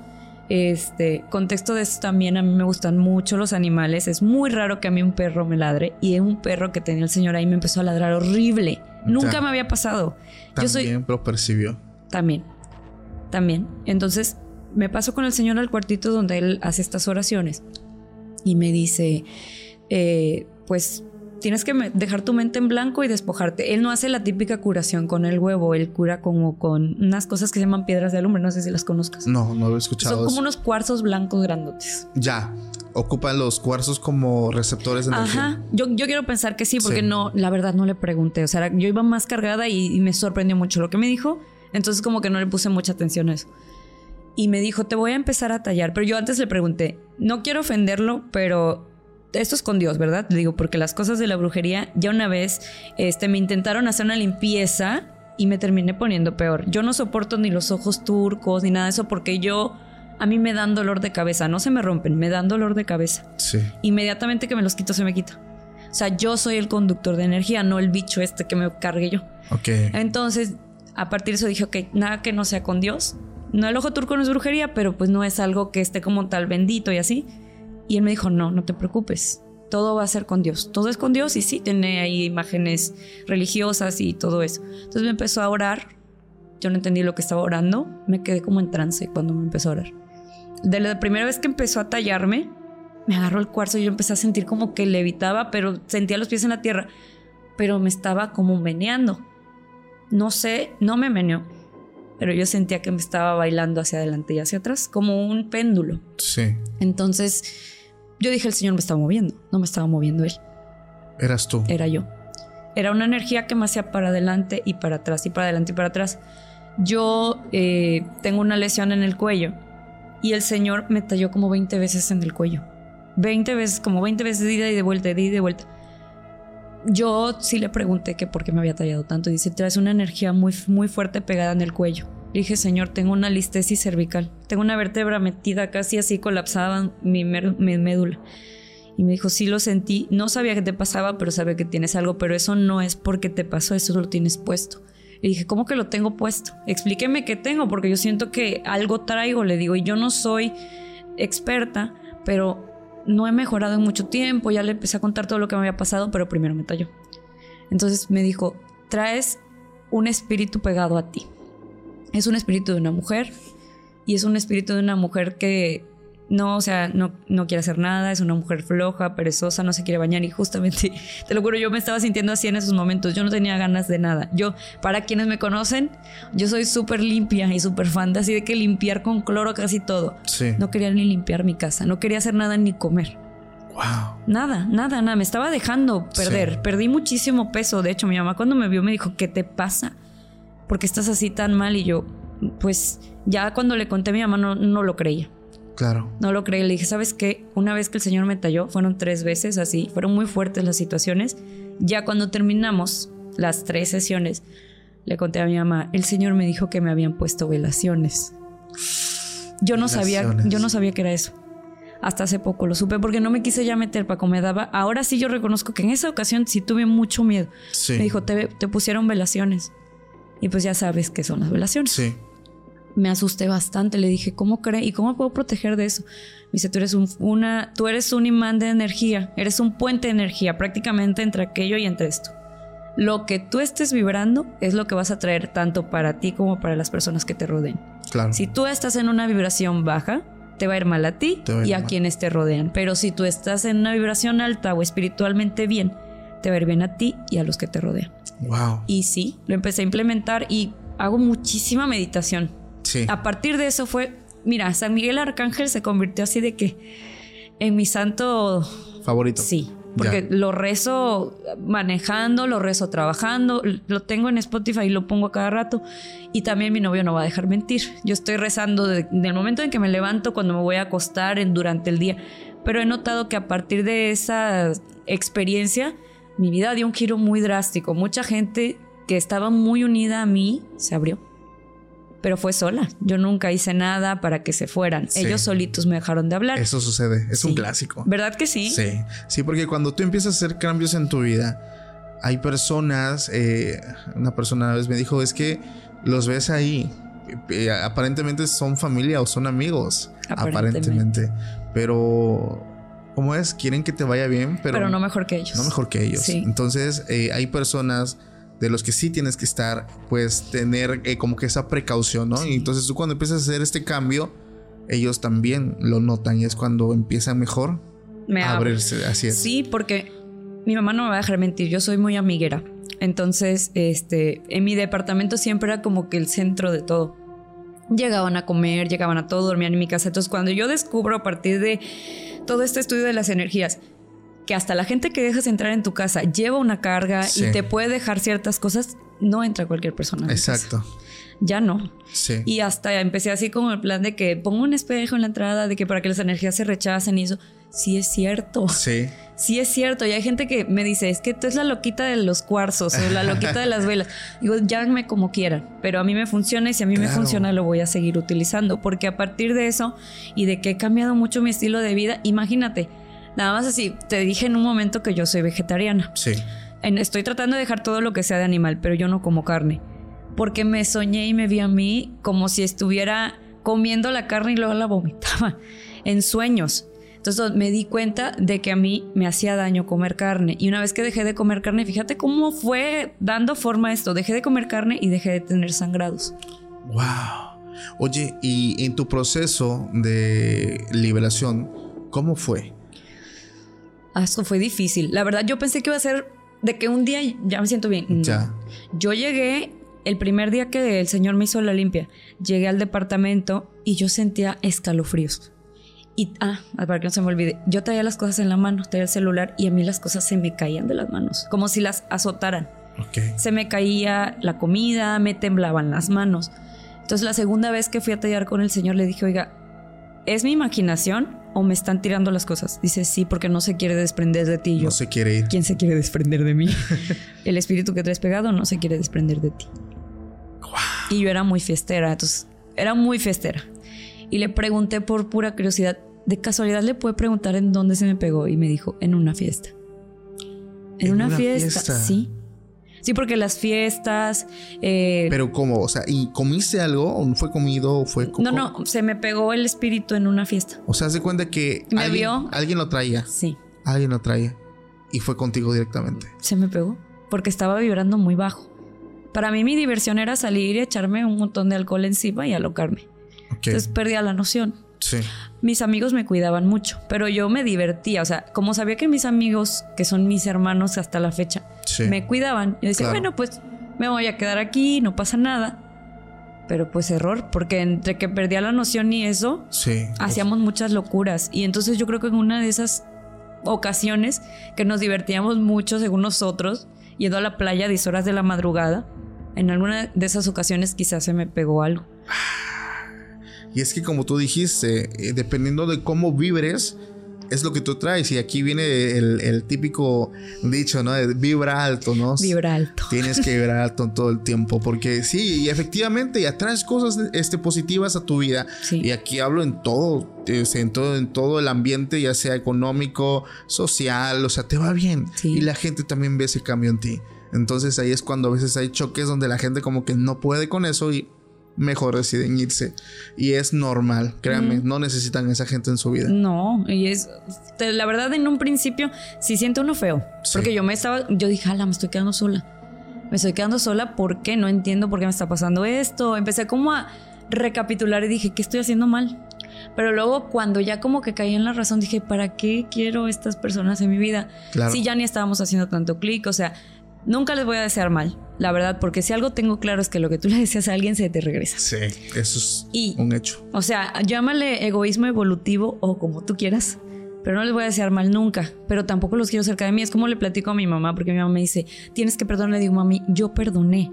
Este, contexto de esto también, a mí me gustan mucho los animales. Es muy raro que a mí un perro me ladre. Y un perro que tenía el señor ahí me empezó a ladrar horrible. Nunca me había pasado. También Yo soy, lo percibió. También. También. Entonces me paso con el Señor al cuartito donde él hace estas oraciones. Y me dice, eh, pues tienes que dejar tu mente en blanco y despojarte. Él no hace la típica curación con el huevo, él cura como con unas cosas que se llaman piedras de alumbre, no sé si las conozcas. No, no lo he escuchado. Son como unos cuarzos blancos grandotes. Ya ocupan los cuarzos como receptores de energía. Ajá, yo, yo quiero pensar que sí, porque no, la verdad no le pregunté. O sea, yo iba más cargada y, me sorprendió mucho lo que me dijo. Entonces, como que no le puse mucha atención a eso. Y me dijo, te voy a empezar a tallar. Pero yo antes le pregunté, no quiero ofenderlo, pero esto es con Dios, ¿verdad? Le digo, porque las cosas de la brujería, ya una vez este, me intentaron hacer una limpieza y me terminé poniendo peor. Yo no soporto ni los ojos turcos ni nada de eso porque yo a mí me dan dolor de cabeza, no se me rompen, me dan dolor de cabeza. Sí. Inmediatamente que me los quito se me quita. O sea, yo soy el conductor de energía, no el bicho este que me cargue yo. Ok. Entonces, a partir de eso dije, ok, nada que no sea con Dios. No, el ojo turco no es brujería, pero pues no es algo que esté como tal bendito y así. Y él me dijo, no, no te preocupes. Todo va a ser con Dios. Todo es con Dios y sí, tiene ahí imágenes religiosas y todo eso. Entonces me empezó a orar. Yo no entendí lo que estaba orando. Me quedé como en trance cuando me empezó a orar de la primera vez que empezó a tallarme, me agarró el cuarzo y yo empecé a sentir como que levitaba, pero sentía los pies en la tierra, pero me estaba como meneando. No sé, no me meneó, pero yo sentía que me estaba bailando hacia adelante y hacia atrás, como un péndulo. Sí. Entonces yo dije, el Señor me estaba moviendo, no me estaba moviendo Él. Eras tú. Era yo. Era una energía que me hacía para adelante y para atrás y para adelante y para atrás. Yo eh, tengo una lesión en el cuello y el Señor me talló como 20 veces en el cuello. 20 veces, como 20 veces de ida y de vuelta, de ida y de vuelta. Yo sí le pregunté que por qué me había tallado tanto. Y dice, traes una energía muy, muy fuerte pegada en el cuello. Dije, Señor, tengo una listesis cervical. Tengo una vértebra metida casi así colapsada mi, mi médula. Y me dijo, sí lo sentí. No sabía que te pasaba, pero sabía que tienes algo. Pero eso no es porque te pasó, eso lo tienes puesto. Le dije, ¿cómo que lo tengo puesto? Explíqueme qué tengo, porque yo siento que algo traigo, le digo. Y yo no soy experta, pero no he mejorado en mucho tiempo, ya le empecé a contar todo lo que me había pasado, pero primero me talló. Entonces me dijo, traes un espíritu pegado a ti. Es un espíritu de una mujer y es un espíritu de una mujer que no, o sea, no, no quiere hacer nada, es una mujer floja, perezosa, no se quiere bañar y justamente, te lo juro, yo me estaba sintiendo así en esos momentos, yo no tenía ganas de nada. Yo, para quienes me conocen, yo soy súper limpia y súper fan de así de que limpiar con cloro casi todo. Sí. No quería ni limpiar mi casa, no quería hacer nada ni comer. Wow. Nada, nada, nada, me estaba dejando perder, Sí. perdí muchísimo peso, de hecho mi mamá cuando me vio me dijo, ¿qué te pasa? ¿Por qué estás así tan mal? Y yo, pues ya cuando le conté a mi mamá no, no lo creía. Claro. No lo creí. Le dije, ¿sabes qué? Una vez que el señor me talló, fueron tres veces así, fueron muy fuertes las situaciones. Ya cuando terminamos las tres sesiones, le conté a mi mamá, el señor me dijo que me habían puesto velaciones. Yo no sabía, yo no sabía que era eso. Hasta hace poco lo supe porque no me quise ya meter para como me daba. Ahora sí yo reconozco que en esa ocasión sí tuve mucho miedo. Sí. Me dijo, te, te pusieron velaciones. Y pues ya sabes qué son las velaciones Sí. me asusté bastante. Le dije, ¿cómo cree? ¿Y cómo puedo proteger de eso? Me dice, tú eres un, una, tú eres un imán de energía, eres un puente de energía prácticamente entre aquello y entre esto. Lo que tú estés vibrando es lo que vas a traer tanto para ti como para las personas que te rodeen. Claro. Si tú estás en una vibración baja, te va a ir mal a ti a y a mal. quienes te rodean. Pero si tú estás en una vibración alta o espiritualmente bien, te va a ir bien a ti y a los que te rodean. Wow. Y sí, lo empecé a implementar y hago muchísima meditación. Sí. A partir de eso fue, mira, San Miguel Arcángel se convirtió así de que en mi santo, Favorito. sí, porque Ya. lo rezo manejando, lo rezo trabajando, lo tengo en Spotify y lo pongo a cada rato. Y también mi novio no va a dejar mentir. Yo estoy rezando de- del momento en que me levanto, cuando me voy a acostar, en, durante el día. Pero he notado que a partir de esa experiencia, mi vida dio un giro muy drástico. Mucha gente que estaba muy unida a mí se abrió. Pero fue sola. Yo nunca hice nada para que se fueran. Sí. Ellos solitos me dejaron de hablar. Eso sucede. Es un clásico. ¿Verdad que sí? Sí, sí, porque cuando tú empiezas a hacer cambios en tu vida, hay personas, eh, una persona una vez me dijo, es que los ves ahí, eh, aparentemente son familia o son amigos, Aparentemente. aparentemente, pero ¿cómo es? Quieren que te vaya bien, pero, Pero, no mejor que ellos. no mejor que ellos. Sí. Entonces, eh, hay personas de los que sí tienes que estar, pues tener eh, como que esa precaución, ¿no? Y entonces tú cuando empiezas a hacer este cambio, ellos también lo notan y es cuando empiezan mejor Me a abrirse, así es. Sí, porque mi mamá no me va a dejar mentir, yo soy muy amiguera. Entonces, este, en mi departamento siempre era como que el centro de todo. Llegaban a comer, llegaban a todo, dormían en mi casa. Entonces, cuando yo descubro a partir de todo este estudio de las energías, que hasta la gente que dejas entrar en tu casa lleva una carga Sí. y te puede dejar ciertas cosas, no entra cualquier persona. a mi casa. Ya no. Sí. Y hasta empecé así como el plan de que pongo un espejo en la entrada, de que para que las energías se rechacen y eso. Sí es cierto. Sí. Sí es cierto. Y hay gente que me dice, es que tú es la loquita de los cuarzos o la loquita de las velas. Digo, llámenme como quieran, pero a mí me funciona y si a mí me funciona lo voy a seguir utilizando. Porque a partir de eso y de que he cambiado mucho mi estilo de vida, imagínate, nada más así, te dije en un momento que yo soy vegetariana. Sí. En- estoy tratando de dejar todo lo que sea de animal, pero yo no como carne. Porque me soñé y me vi a mí como si estuviera comiendo la carne y luego la vomitaba en sueños. Entonces me di cuenta de que a mí me hacía daño comer carne. Y una vez que dejé de comer carne, fíjate cómo fue dando forma a esto. Dejé de comer carne y dejé de tener sangrados. Wow. Oye, y en tu proceso de liberación, ¿cómo fue? Ah, Esto fue difícil. La verdad, yo pensé que iba a ser de que un día ya me siento bien. Ya. Yo llegué el primer día que el señor me hizo la limpia, llegué al departamento y yo sentía escalofríos. Y, ah, para que no se me olvide, yo traía las cosas en la mano, traía el celular y a mí las cosas se me caían de las manos, como si las azotaran. Se me caía la comida, me temblaban las manos. Entonces la segunda vez que fui a tallar con el señor le dije, oiga, ¿es mi imaginación o me están tirando las cosas? Dice, sí, porque no se quiere desprender de ti. Yo, no se quiere ir. ¿Quién se quiere desprender de mí? el espíritu que traes pegado no se quiere desprender de ti. Y yo era muy fiestera, entonces era muy fiestera. Y le pregunté por pura curiosidad, de casualidad le pude preguntar en dónde se me pegó y me dijo, en una fiesta. En, una, fiesta, sí. Sí, porque las fiestas. Eh, Pero, ¿cómo? O sea, ¿y comiste algo? ¿O fue comido? ¿O fue.? No, no, se me pegó el espíritu en una fiesta. O sea, se cuenta que. ¿Me alguien, vio? Alguien lo traía. Sí. Alguien lo traía. Y fue contigo directamente. Se me pegó. Porque estaba vibrando muy bajo. Para mí, mi diversión era salir y echarme un montón de alcohol encima y alocarme. Entonces perdía la noción. Sí. Mis amigos me cuidaban mucho, pero yo me divertía. O sea, como sabía que mis amigos, que son mis hermanos hasta la fecha, me cuidaban, yo decía, bueno, pues me voy a quedar aquí, no pasa nada. Pero pues error, porque entre que perdía la noción y eso, hacíamos muchas locuras. Y entonces yo creo que en una de esas ocasiones que nos divertíamos mucho, según nosotros, yendo a la playa a 10 horas de la madrugada, en alguna de esas ocasiones quizás se me pegó algo. Y es que como tú dijiste, eh, dependiendo de cómo vibres, es lo que tú traes. Y aquí viene el, típico dicho, ¿no? De vibra alto, ¿no? Vibra alto. Tienes que vibrar alto todo el tiempo. Porque sí, y efectivamente, atraes cosas este, positivas a tu vida. Y aquí hablo en todo, en todo, en todo el ambiente, ya sea económico, social, o sea, te va bien. Y la gente también ve ese cambio en ti. Entonces ahí es cuando a veces hay choques donde la gente como que no puede con eso y mejor deciden irse. Y es normal, créanme, no necesitan esa gente en su vida. No, y es, la verdad en un principio sí siente uno feo, porque yo me estaba, yo dije, ala, me estoy quedando sola. Me estoy quedando sola porque no entiendo por qué me está pasando esto. Empecé como a recapitular y dije, ¿qué estoy haciendo mal? Pero luego cuando ya como que caí en la razón dije, ¿para qué quiero estas personas en mi vida? Si ya ni estábamos haciendo tanto clic, o sea, Nunca les voy a desear mal, la verdad, porque si algo tengo claro es que lo que tú le deseas a alguien se te regresa. Sí, eso es un hecho. O sea, llámale egoísmo evolutivo o como tú quieras, pero no les voy a desear mal nunca, pero tampoco los quiero cerca de mí. Es como le platico a mi mamá, porque mi mamá me dice, tienes que perdonar, le digo, mami, yo perdoné,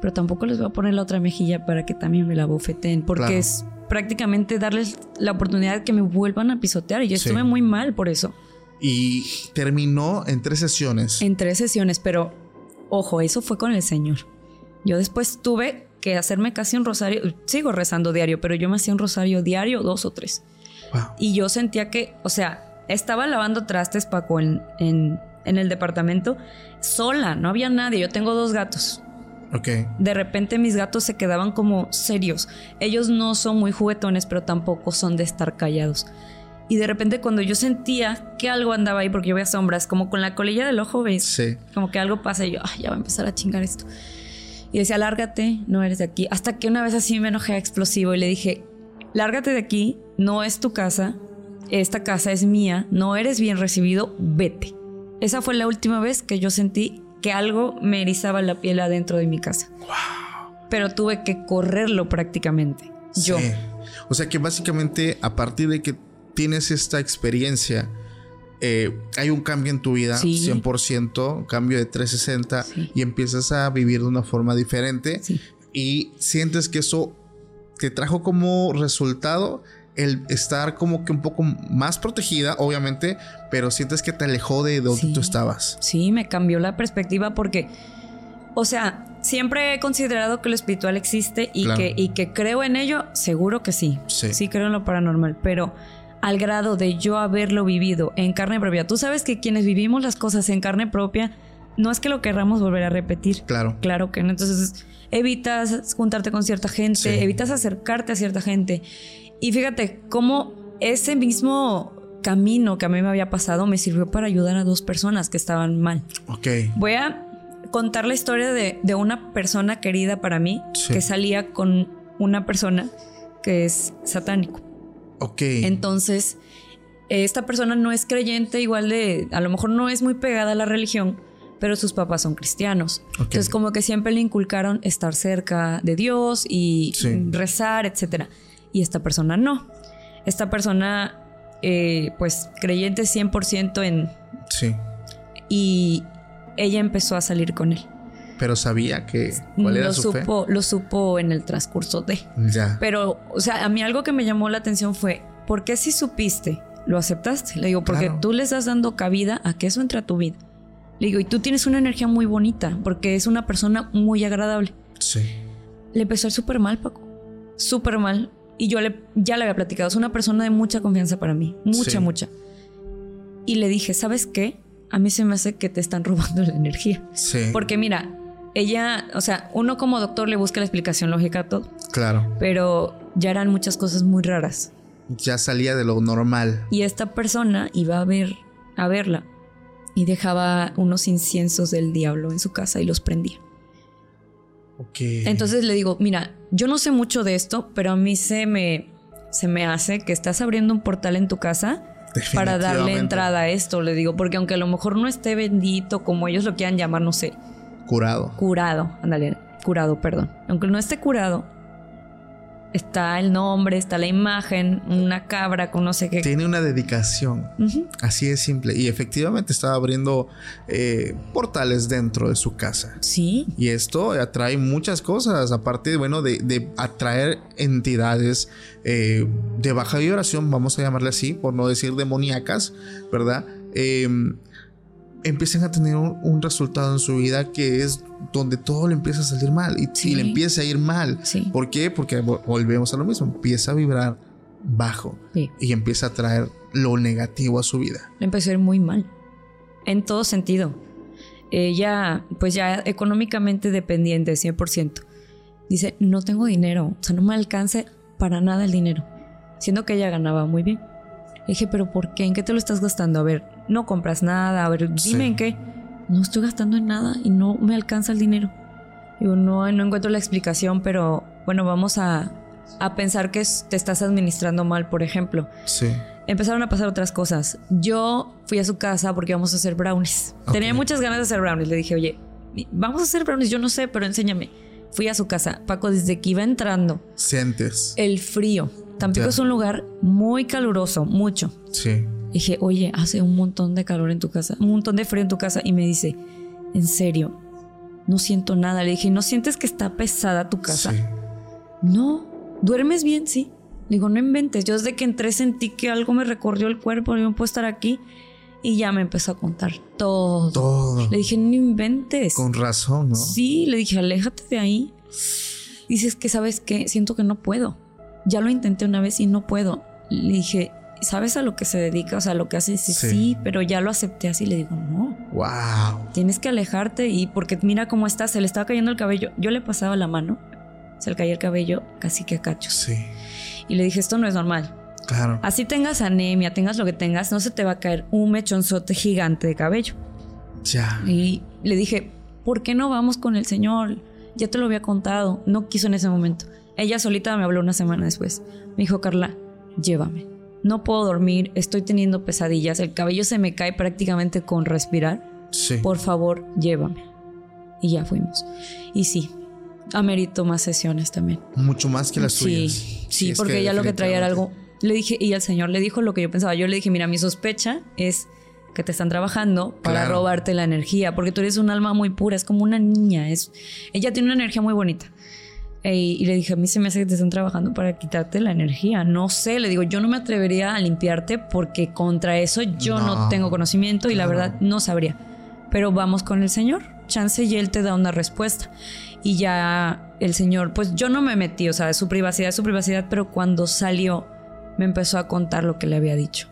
pero tampoco les voy a poner la otra mejilla para que también me la bofeten, porque es prácticamente darles la oportunidad de que me vuelvan a pisotear y yo estuve muy mal por eso. Y terminó en tres sesiones. En tres sesiones, pero Ojo, eso fue con el Señor. Yo después tuve que hacerme casi un rosario, sigo rezando diario, pero yo me hacía un rosario diario, dos o tres. Y yo sentía que, o sea, estaba lavando trastes, Paco, en, en, el departamento, sola, no había nadie. Yo tengo dos gatos. Ok. De repente mis gatos se quedaban como serios. Ellos no son muy juguetones, pero tampoco son de estar callados. Y de repente cuando yo sentía que algo andaba ahí, porque yo veía sombras, como con la colilla del ojo, ¿ves? Sí. Como que algo pasa y yo, ya va a empezar a chingar esto. Y decía, lárgate, no eres de aquí. Hasta que una vez así me enojé explosivo y le dije, lárgate de aquí, no es tu casa, esta casa es mía, no eres bien recibido, vete. Esa fue la última vez que yo sentí que algo me erizaba la piel adentro de mi casa. Wow. Pero tuve que correrlo prácticamente. Yo. O sea que básicamente a partir de que tienes esta experiencia, eh, hay un cambio en tu vida, 100%, cambio de 360, y empiezas a vivir de una forma diferente y sientes que eso te trajo como resultado el estar como que un poco más protegida, obviamente, pero sientes que te alejó de donde tú estabas. Sí, me cambió la perspectiva porque, o sea, siempre he considerado que lo espiritual existe y, que, y que creo en ello, seguro que sí. Sí creo en lo paranormal, pero al grado de yo haberlo vivido en carne propia. Tú sabes que quienes vivimos las cosas en carne propia, no es que lo querramos volver a repetir. Claro. Claro que no. Entonces, evitas juntarte con cierta gente, evitas acercarte a cierta gente. Y fíjate cómo ese mismo camino que a mí me había pasado me sirvió para ayudar a dos personas que estaban mal. Ok. Voy a contar la historia de, una persona querida para mí que salía con una persona que es satánico. Ok. Entonces, esta persona no es creyente, igual de, a lo mejor no es muy pegada a la religión, pero sus papás son cristianos. Entonces como que siempre le inculcaron estar cerca de Dios y rezar, etc. Y esta persona no. Esta persona, eh, pues creyente 100% en... Sí. Y ella empezó a salir con él. Pero sabía que cuál era lo su supo, Lo supo en el transcurso de. Ya. Pero, o sea, a mí algo que me llamó la atención fue, ¿por qué si supiste lo aceptaste? Le digo, porque tú le estás dando cabida a que eso entre a tu vida. Le digo, y tú tienes una energía muy bonita, porque es una persona muy agradable. Sí. Le empezó a ir súper mal, Paco. Súper mal. Y yo le, ya le había platicado, es una persona de mucha confianza para mí. Mucha, mucha. Y le dije, ¿sabes qué? A mí se me hace que te están robando la energía. Sí. Porque mira, ella, o sea, uno como doctor le busca la explicación lógica a todo. Claro. Pero ya eran muchas cosas muy raras. Ya salía de lo normal. Y esta persona iba a ver, a verla y dejaba unos inciensos del diablo en su casa y los prendía. Ok. Entonces le digo, mira, yo no sé mucho de esto, pero a mí se me, se me hace que estás abriendo un portal en tu casa para darle entrada a esto, le digo, porque aunque a lo mejor no esté bendito como ellos lo quieran llamar, no sé. Curado. Curado, ándale, curado, perdón. Aunque no esté curado, está el nombre, está la imagen, una cabra con no sé qué. Tiene una dedicación. Así de simple. Y efectivamente estaba abriendo eh, portales dentro de su casa. Sí. Y esto atrae muchas cosas. Aparte, bueno, de, atraer entidades eh, de baja vibración, vamos a llamarle así, por no decir demoníacas, ¿verdad? Eh, empiezan a tener un, resultado en su vida que es donde todo le empieza a salir mal y, le empieza a ir mal. ¿Por qué? Porque volvemos a lo mismo, empieza a vibrar bajo y empieza a traer lo negativo a su vida. Le empezó a ir muy mal, en todo sentido. Ella, pues ya económicamente dependiente, 100%. Dice, no tengo dinero, o sea, no me alcance para nada el dinero, siendo que ella ganaba muy bien. Le dije, pero ¿por qué? ¿En qué te lo estás gastando? A ver, no compras nada, a ver, dime en qué. No estoy gastando en nada y no me alcanza el dinero. Digo, no, no encuentro la explicación, pero bueno, vamos a, a pensar que te estás administrando mal, por ejemplo. Sí. Empezaron a pasar otras cosas. Yo fui a su casa porque íbamos a hacer brownies. Tenía muchas ganas de hacer brownies. Le dije, oye, vamos a hacer brownies. Yo no sé, pero enséñame. Fui a su casa. Paco, desde que iba entrando. Sientes. El frío Tampico es un lugar muy caluroso, mucho. Sí. Dije, oye, hace un montón de calor en tu casa, un montón de frío en tu casa. Y me dice, en serio, no siento nada. Le dije, ¿no sientes que está pesada tu casa? Sí. No, ¿duermes bien? Sí. Le digo, no inventes. Yo desde que entré sentí que algo me recorrió el cuerpo, no puedo estar aquí. Y ya me empezó a contar todo. Todo. Le dije, no inventes. Con razón, ¿no? Sí, le dije, aléjate de ahí. Dices que, ¿sabes qué? Siento que no puedo ya lo intenté una vez y no puedo. Le dije, ¿sabes a lo que se dedica? O sea, lo que hace, sí, sí, pero ya lo acepté así. Le digo, no. Wow. Tienes que alejarte y porque mira cómo está, se le estaba cayendo el cabello. Yo le pasaba la mano, se le caía el cabello casi que a cachos. Sí. Y le dije, esto no es normal. Claro. Así tengas anemia, tengas lo que tengas, no se te va a caer un mechonzote gigante de cabello. Ya. Y le dije, ¿por qué no vamos con el señor? Ya te lo había contado. No quiso en ese momento. Ella solita me habló una semana después. Me dijo, Carla, llévame. No puedo dormir, estoy teniendo pesadillas, el cabello se me cae prácticamente con respirar. Sí. Por favor, llévame. Y ya fuimos. Y sí, amerito más sesiones también. Mucho más que las sí, Sí, sí, porque ella lo que traía era algo. Le dije, y el señor le dijo lo que yo pensaba. Yo le dije, mira, mi sospecha es que te están trabajando para robarte la energía, porque tú eres un alma muy pura, es como una niña. Es, ella tiene una energía muy bonita y le dije, a mí se me hace que te están trabajando para quitarte la energía. No sé, le digo, yo no me atrevería a limpiarte porque contra eso yo no, tengo conocimiento y la verdad no sabría. Pero vamos con el Señor. Chance y Él te da una respuesta. Y ya el Señor, pues yo no me metí, o sea, su privacidad es su privacidad, pero cuando salió me empezó a contar lo que le había dicho.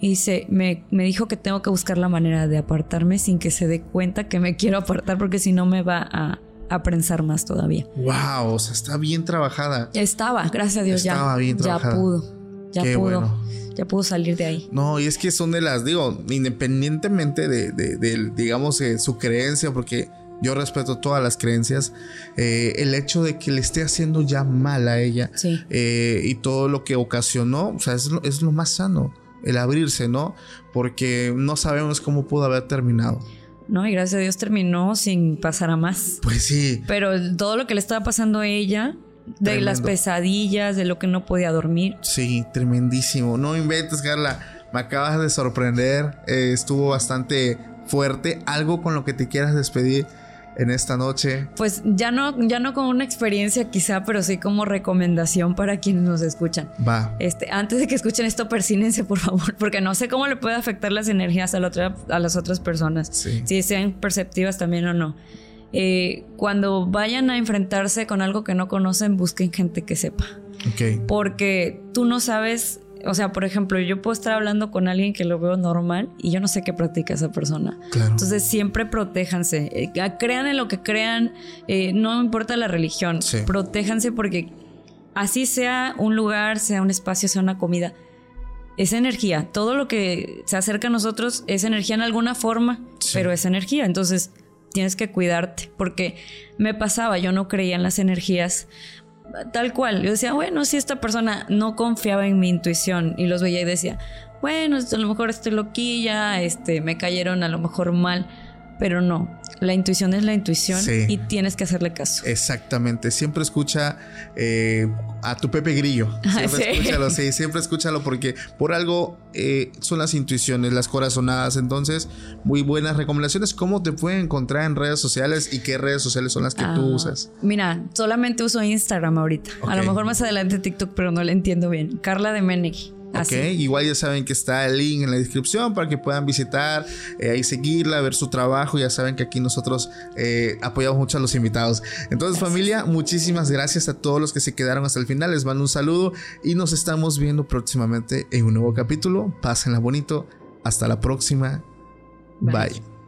Y dice, me, me dijo que tengo que buscar la manera de apartarme sin que se dé cuenta que me quiero apartar porque si no me va a, a prensar más todavía. Wow, o sea, está bien trabajada. Estaba, gracias a Dios Estaba ya. bien trabajada. Ya pudo. Ya pudo. Ya pudo salir de ahí. No, y es que son de las, digo, independientemente de, digamos, su creencia, porque yo respeto todas las creencias, eh, el hecho de que le esté haciendo ya mal a ella eh, y todo lo que ocasionó, o sea, es lo, es lo más sano, el abrirse, ¿no? Porque no sabemos cómo pudo haber terminado. ¿No? Y gracias a Dios terminó sin pasar a más. Pues sí. Pero todo lo que le estaba pasando a ella, de las pesadillas, de lo que no podía dormir. Sí, tremendísimo. No inventes, Carla. Me acabas de sorprender. Eh, estuvo bastante fuerte. Algo con lo que te quieras despedir en esta noche? Pues ya no, ya no como una experiencia quizá, pero sí como recomendación para quienes nos escuchan. Va. Este, antes de que escuchen esto, persínense, por favor, porque no sé cómo le puede afectar las energías a, la otra, a las otras personas. Si sean perceptivas también o no. Eh, cuando vayan a enfrentarse con algo que no conocen, busquen gente que sepa. Okay. Porque tú no sabes o sea, por ejemplo, yo puedo estar hablando con alguien que lo veo normal y yo no sé qué practica esa persona. Entonces siempre protéjanse, eh, crean en lo que crean, eh, no importa la religión, protéjanse porque así sea un lugar, sea un espacio, sea una comida, es energía. Todo lo que se acerca a nosotros es energía en alguna forma, pero es energía. Entonces tienes que cuidarte porque me pasaba, yo no creía en las energías tal cual. Yo decía, bueno, si esta persona no confiaba en mi intuición y los veía y decía, bueno, a lo mejor estoy loquilla, este, me cayeron a lo mejor mal, pero no. La intuición es la intuición y tienes que hacerle caso. Exactamente. Siempre escucha eh, a tu Pepe Grillo. Siempre escúchalo, sí, siempre escúchalo porque por algo eh, son las intuiciones, las corazonadas. Entonces, muy buenas recomendaciones. ¿Cómo te pueden encontrar en redes sociales y qué redes sociales son las que tú ah, usas? Mira, solamente uso Instagram ahorita. A lo mejor más adelante TikTok, pero no le entiendo bien. Carla de Menegui. Ok, igual ya saben que está el link en la descripción para que puedan visitar, eh, ahí seguirla, ver su trabajo. Ya saben que aquí nosotros eh, apoyamos mucho a los invitados. Entonces, familia, muchísimas gracias a todos los que se quedaron hasta el final. Les mando un saludo y nos estamos viendo próximamente en un nuevo capítulo. Pásenla bonito. Hasta la próxima. Bye.